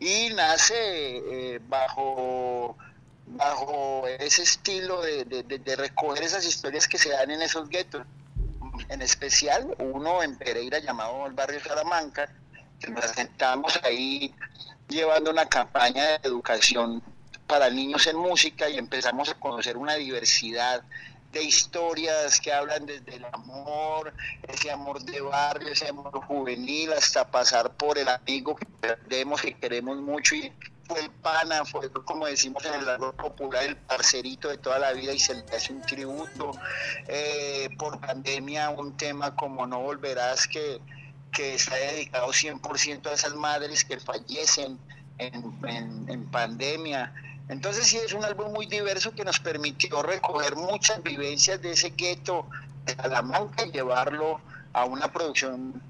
Y nace eh, bajo, bajo ese estilo de, de- de- de recoger esas historias que se dan en esos guetos. En especial uno en Pereira llamado el barrio Salamanca, que nos sentamos ahí llevando una campaña de educación para niños en música y empezamos a conocer una diversidad de historias que hablan desde el amor, ese amor de barrio, ese amor juvenil, hasta pasar por el amigo que perdemos, que queremos mucho y fue el pana, fue como decimos en el árbol popular, el parcerito de toda la vida y se le hace un tributo. Eh, por pandemia, un tema como No Volverás, que, que está dedicado 100% a esas madres que fallecen en, en- en pandemia. Entonces sí es un álbum muy diverso que nos permitió recoger muchas vivencias de ese gueto de Salamanca y llevarlo a una producción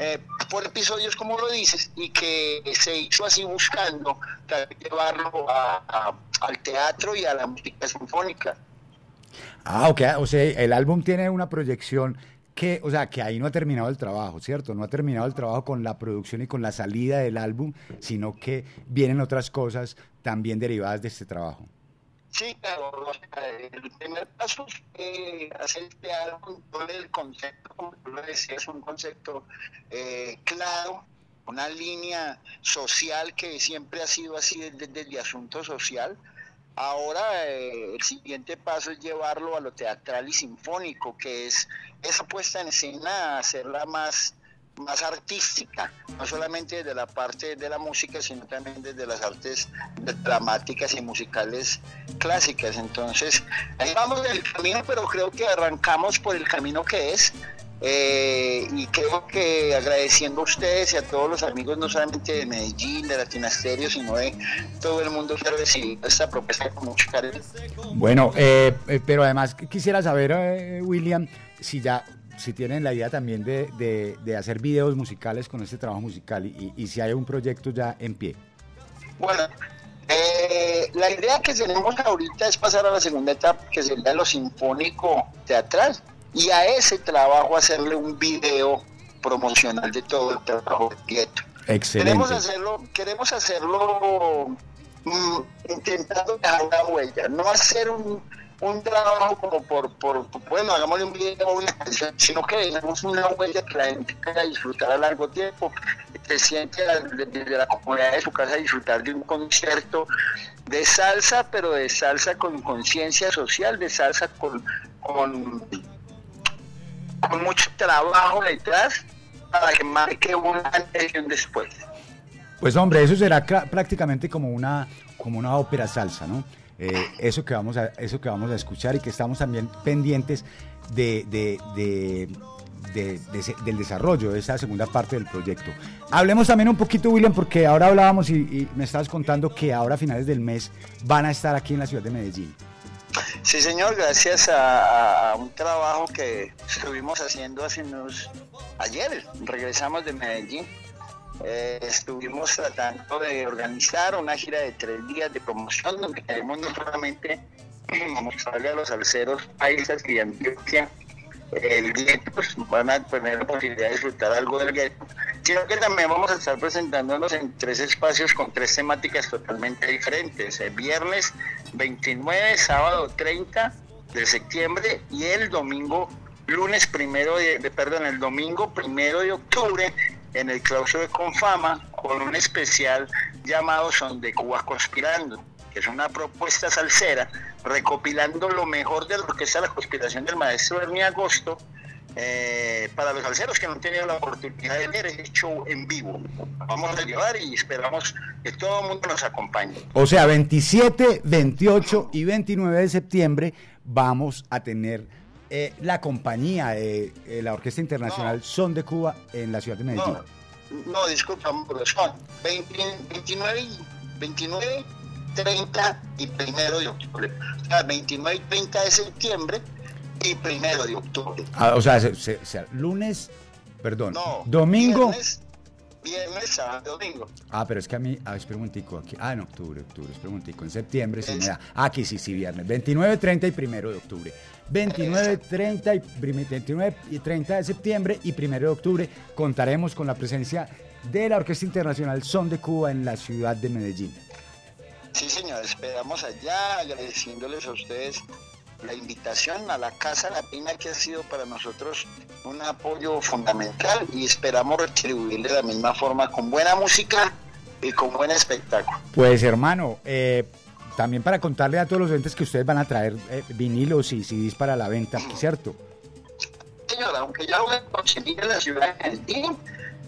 eh, por episodios, como lo dices, y que se hizo así buscando también llevarlo a- al teatro y a la música sinfónica. Ah, ok. O sea, el álbum tiene una proyección que, o sea, que ahí no ha terminado el trabajo, ¿cierto? No ha terminado el trabajo con la producción y con la salida del álbum, sino que vienen otras cosas también derivadas de este trabajo. Sí, claro, el primer paso fue hacer este álbum, el concepto, como tú lo decías, un concepto eh, claro, una línea social que siempre ha sido así desde, desde el asunto social, Ahora eh, el siguiente paso es llevarlo a lo teatral y sinfónico, que es esa puesta en escena, hacerla más, más artística, no solamente desde la parte de la música, sino también desde las artes dramáticas y musicales clásicas. Entonces, ahí vamos en el camino, pero creo que arrancamos por el camino que es. eh, y creo que agradeciendo a ustedes y a todos los amigos, no solamente de Medellín, de Latinasterio, sino de todo el mundo que ha recibido esta propuesta con mucho cariño. Bueno, eh, eh, pero además qu- quisiera saber, eh, William, si ya si tienen la idea también de, de- de hacer videos musicales con este trabajo musical y, y si hay un proyecto ya en pie. Bueno, eh, la idea que tenemos ahorita es pasar a la segunda etapa, que sería lo sinfónico teatral, y a ese trabajo hacerle un video promocional de todo el trabajo del Gueto. Excelente. Queremos hacerlo, queremos hacerlo mm, intentando dejar una huella, no hacer un, un trabajo como por, por, bueno, hagámosle un video una canción, sino que dejemos una huella que la gente pueda disfrutar a largo tiempo, se siente desde la comodidad de su casa disfrutar de un concierto de salsa, pero de salsa con conciencia social, de salsa con, con, mucho trabajo detrás para que marque un antes y un después. Pues hombre, eso será prácticamente como una, como una ópera salsa, ¿no? Eh, eso, que vamos a, eso que vamos a escuchar y que estamos también pendientes de, de- de- del desarrollo de esa segunda parte del proyecto. Hablemos también un poquito, William, porque ahora hablábamos y, y me estabas contando que ahora a finales del mes van a estar aquí en la ciudad de Medellín. Sí, señor, gracias a, a un trabajo que estuvimos haciendo hace unos... Ayer regresamos de Medellín. Eh, estuvimos tratando de organizar una gira de tres días de promoción donde queremos no solamente mostrarle a los alceros paisas y Antioquia el gueto, pues van a tener la posibilidad de disfrutar algo del gueto, sino que también vamos a estar presentándonos en tres espacios con tres temáticas totalmente diferentes. El viernes 29, sábado 30 de septiembre y el domingo, lunes primero de- perdón, el domingo primero de octubre en el claustro de Confama con un especial llamado Son de Cuba Conspirando, que es una propuesta salsera recopilando lo mejor de lo que es la conspiración del maestro Ernie Agosto eh, para los salseros que no han tenido la oportunidad de ver ese show en vivo. Vamos a llevar y esperamos que todo el mundo nos acompañe. O sea, 27, 28 y 29 de septiembre vamos a tener eh, la compañía de eh, la Orquesta Internacional Son de Cuba en la ciudad de Medellín. No, no, disculpa, son 20 29, y- 29, 30 y primero de octubre. O sea, 29 y 30 de septiembre y primero de octubre. Ah, o sea, se- se- se- lunes, perdón, No, domingo. Viernes, viernes, sábado, domingo. Ah, pero es que a mí, ah, espera un aquí, ah, en octubre, octubre, espera un en septiembre sí me da, ah, aquí sí, sí, viernes, 29, 30 y primero de octubre, 29, 30 y, prim- 29 y 30 de septiembre y primero de octubre contaremos con la presencia de la Orquesta Internacional Son de Cuba en la ciudad de Medellín. Sí, señor, esperamos allá, agradeciéndoles a ustedes la invitación a la Casa Latina que ha sido para nosotros un apoyo fundamental y esperamos retribuir de la misma forma con buena música y con buen espectáculo. Pues hermano, eh, también para contarle a todos los oyentes que ustedes van a traer eh, vinilos y CDs para la venta, ¿cierto? Señor, aunque ya lo conseguir en la ciudad de Medellín,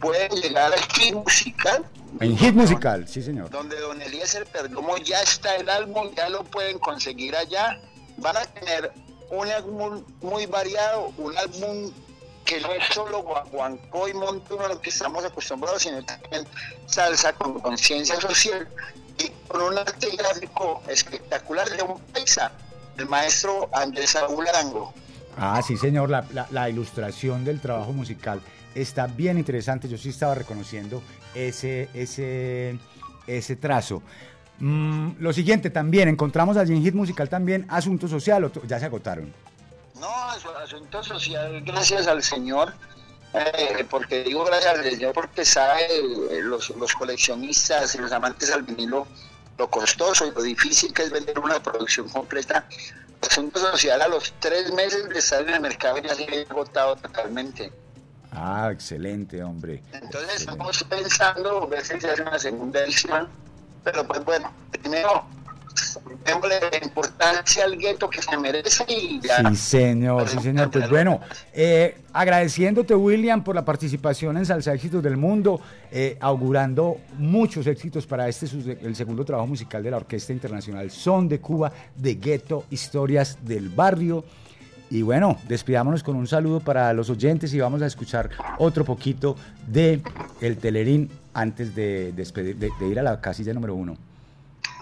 pueden llegar al Hit Musical, En Hit Musical, sí señor. donde Don Eliezer Perdomo ya está el álbum, ya lo pueden conseguir allá. Van a tener un álbum muy variado, un álbum que no es solo guaguancó y montuno lo que estamos acostumbrados, sino también salsa con conciencia social y con un arte gráfico espectacular de un paisa, el maestro Andrés Saúl Arango. Ah, sí, señor, la, la- la ilustración del trabajo musical está bien interesante. Yo sí estaba reconociendo ese, ese, ese trazo. Mm, lo siguiente también, encontramos allí en Hit Musical también Asunto Social, o ya se agotaron. No, asu- asunto social, gracias al Señor, eh, porque digo gracias al Señor porque sabe eh, los, los coleccionistas y los amantes al vinilo lo costoso y lo difícil que es vender una producción completa. Asunto social a los tres meses de estar en el mercado ya se había agotado totalmente. Ah, excelente, hombre. Entonces estamos pensando ver si se hace una segunda edición, pero pues bueno, primero démosle la importancia al gueto que se merece y ya. Sí, señor, sí, señor. Pues bueno, eh, agradeciéndote, William, por la participación en Salsa Éxitos del Mundo, eh, augurando muchos éxitos para este, el segundo trabajo musical de la Orquesta Internacional Son de Cuba, de Gueto, Historias del Barrio. Y bueno, despidámonos con un saludo para los oyentes y vamos a escuchar otro poquito de El Telerín antes de, despedir, de, ir a la casilla número uno.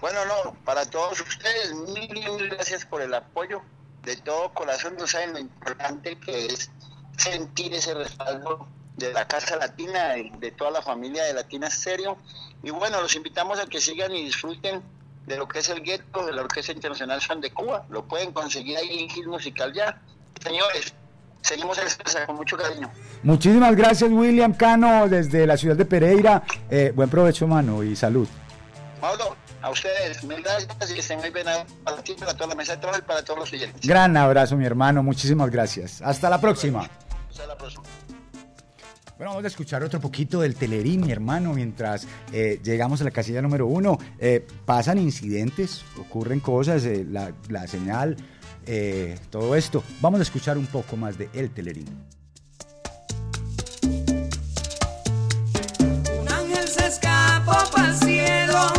Bueno, no, para todos ustedes, mil mil gracias por el apoyo. De todo corazón, no saben lo importante que es sentir ese respaldo de la Casa Latina, de, toda la familia de Latina Stereo. Y bueno, los invitamos a que sigan y disfruten de lo que es el gueto de la Orquesta Internacional Son de Cuba. Lo pueden conseguir ahí en Gil Musical ya. Señores, seguimos salsa con mucho cariño. Muchísimas gracias, William Cano, desde la ciudad de Pereira. Eh, buen provecho, mano, y salud. Mauro, a ustedes, mil gracias y que estén muy bien para ti, para toda la mesa de trabajo y para todos los oyentes. Gran abrazo, mi hermano. Muchísimas gracias. Hasta la próxima. Hasta la próxima. Bueno, vamos a escuchar otro poquito del Telerín, mi hermano, mientras eh, llegamos a la casilla número uno. Eh, pasan incidentes, ocurren cosas, la, la señal, eh, todo esto. Vamos a escuchar un poco más de El Telerín. Un ángel se escapó para el cielo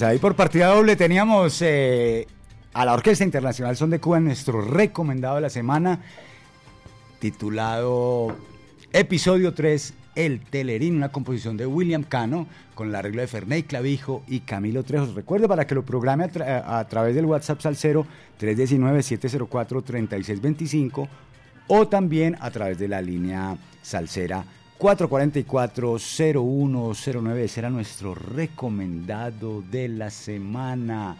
Pues ahí por partida doble teníamos eh, a la Orquesta Internacional Son de Cuba nuestro recomendado de la semana, titulado Episodio 3, El Telerín, una composición de William Cano, con el arreglo de Ferney Clavijo y Camilo Trejos. Recuerde para que lo programe a, tra- a través del WhatsApp Salcero 319-704-3625 o también a través de la línea Salcera 444-0109. Ese era nuestro recomendado de la semana.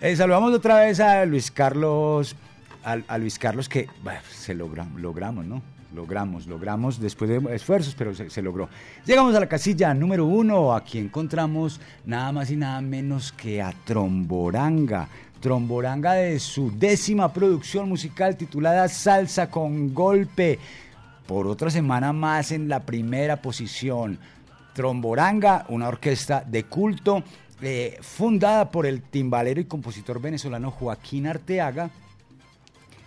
Eh, saludamos otra vez a Luis Carlos, a, Luis Carlos que se logra, logramos, ¿no? Logramos, logramos después de esfuerzos, pero se, se logró. Llegamos a la casilla número uno. Aquí encontramos nada más y nada menos que a Tromboranga. Tromboranga de su décima producción musical titulada Salsa con Golpe. Por otra semana más en la primera posición. Tromboranga, una orquesta de culto eh, fundada por el timbalero y compositor venezolano Joaquín Arteaga,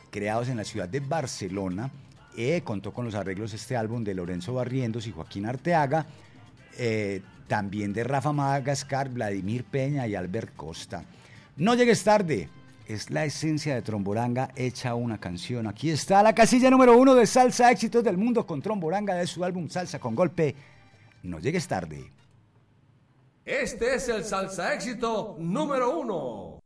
creados en la ciudad de Barcelona. Eh, contó con los arreglos de este álbum de Lorenzo Barrientos y Joaquín Arteaga, eh, también de Rafa Madagascar, Vladimir Peña y Albert Costa. No llegues tarde, es la esencia de Tromboranga hecha una canción. Aquí está la casilla número uno de Salsa Éxitos del Mundo con Tromboranga de su álbum Salsa con Golpe. No llegues tarde. Este es el salsa éxito número uno.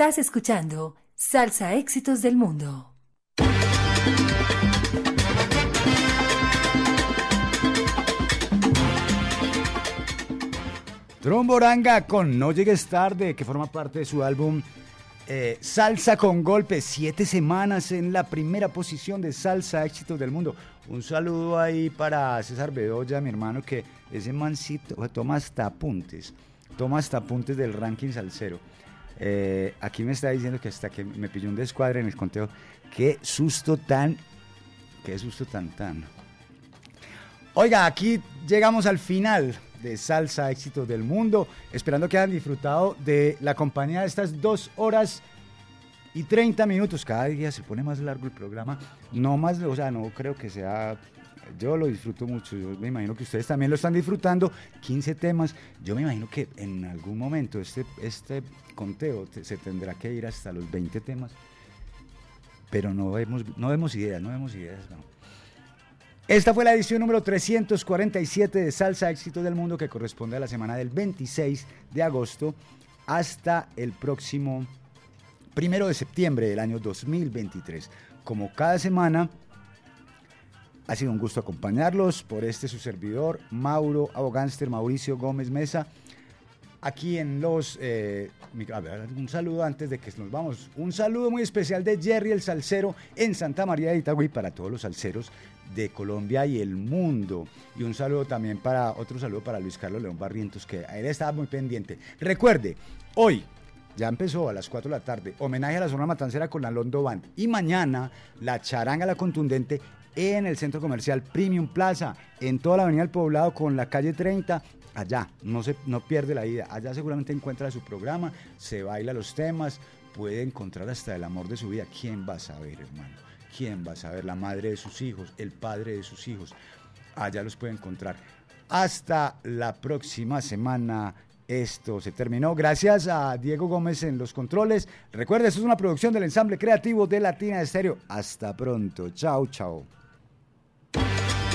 Estás escuchando Salsa Éxitos del Mundo. Tromboranga con No Llegues Tarde, que forma parte de su álbum eh, Salsa con Golpe. Siete semanas en la primera posición de Salsa Éxitos del Mundo. Un saludo ahí para César Bedoya, mi hermano, que ese mancito toma hasta apuntes. Toma hasta apuntes del ranking salsero. Eh, aquí me está diciendo que hasta que me pilló un descuadre en el conteo. Qué susto tan. Qué susto tan tan. Oiga, aquí llegamos al final de Salsa Éxitos del Mundo, esperando que hayan disfrutado de la compañía de estas dos horas y 30 minutos. Cada día se pone más largo el programa. No más, o sea, no creo que sea. Yo lo disfruto mucho. Yo me imagino que ustedes también lo están disfrutando. 15 temas. Yo me imagino que en algún momento este, este conteo te- se tendrá que ir hasta los 20 temas. Pero no vemos, no vemos ideas, no vemos ideas. no. Esta fue la edición número 347 de Salsa Éxito del Mundo que corresponde a la semana del 26 de agosto hasta el próximo primero de septiembre del año 2023. Como cada semana, ha sido un gusto acompañarlos por este su servidor, Mauro Abogánster, Mauricio Gómez Mesa aquí en los... eh, a ver, un saludo antes de que nos vamos. Un saludo muy especial de Jerry el Salcero en Santa María de Itagüí para todos los salseros de Colombia y el mundo. Y un saludo también para, otro saludo para Luis Carlos León Barrientos, que a él estaba muy pendiente. Recuerde, hoy ya empezó a las 4 de la tarde, homenaje a la zona matancera con la Londo Band. Y mañana, la charanga, la contundente, en el centro comercial Premium Plaza, en toda la avenida del Poblado con la calle 30. Allá, no, se, no pierde la ida. Allá seguramente encuentra su programa, se baila los temas, puede encontrar hasta el amor de su vida. ¿Quién va a saber, hermano? ¿Quién va a saber? La madre de sus hijos, el padre de sus hijos. Allá los puede encontrar. Hasta la próxima semana. Esto se terminó. Gracias a Diego Gómez en los controles. Recuerda, esto es una producción del ensamble creativo de Latina Estéreo. Hasta pronto. Chao, chao.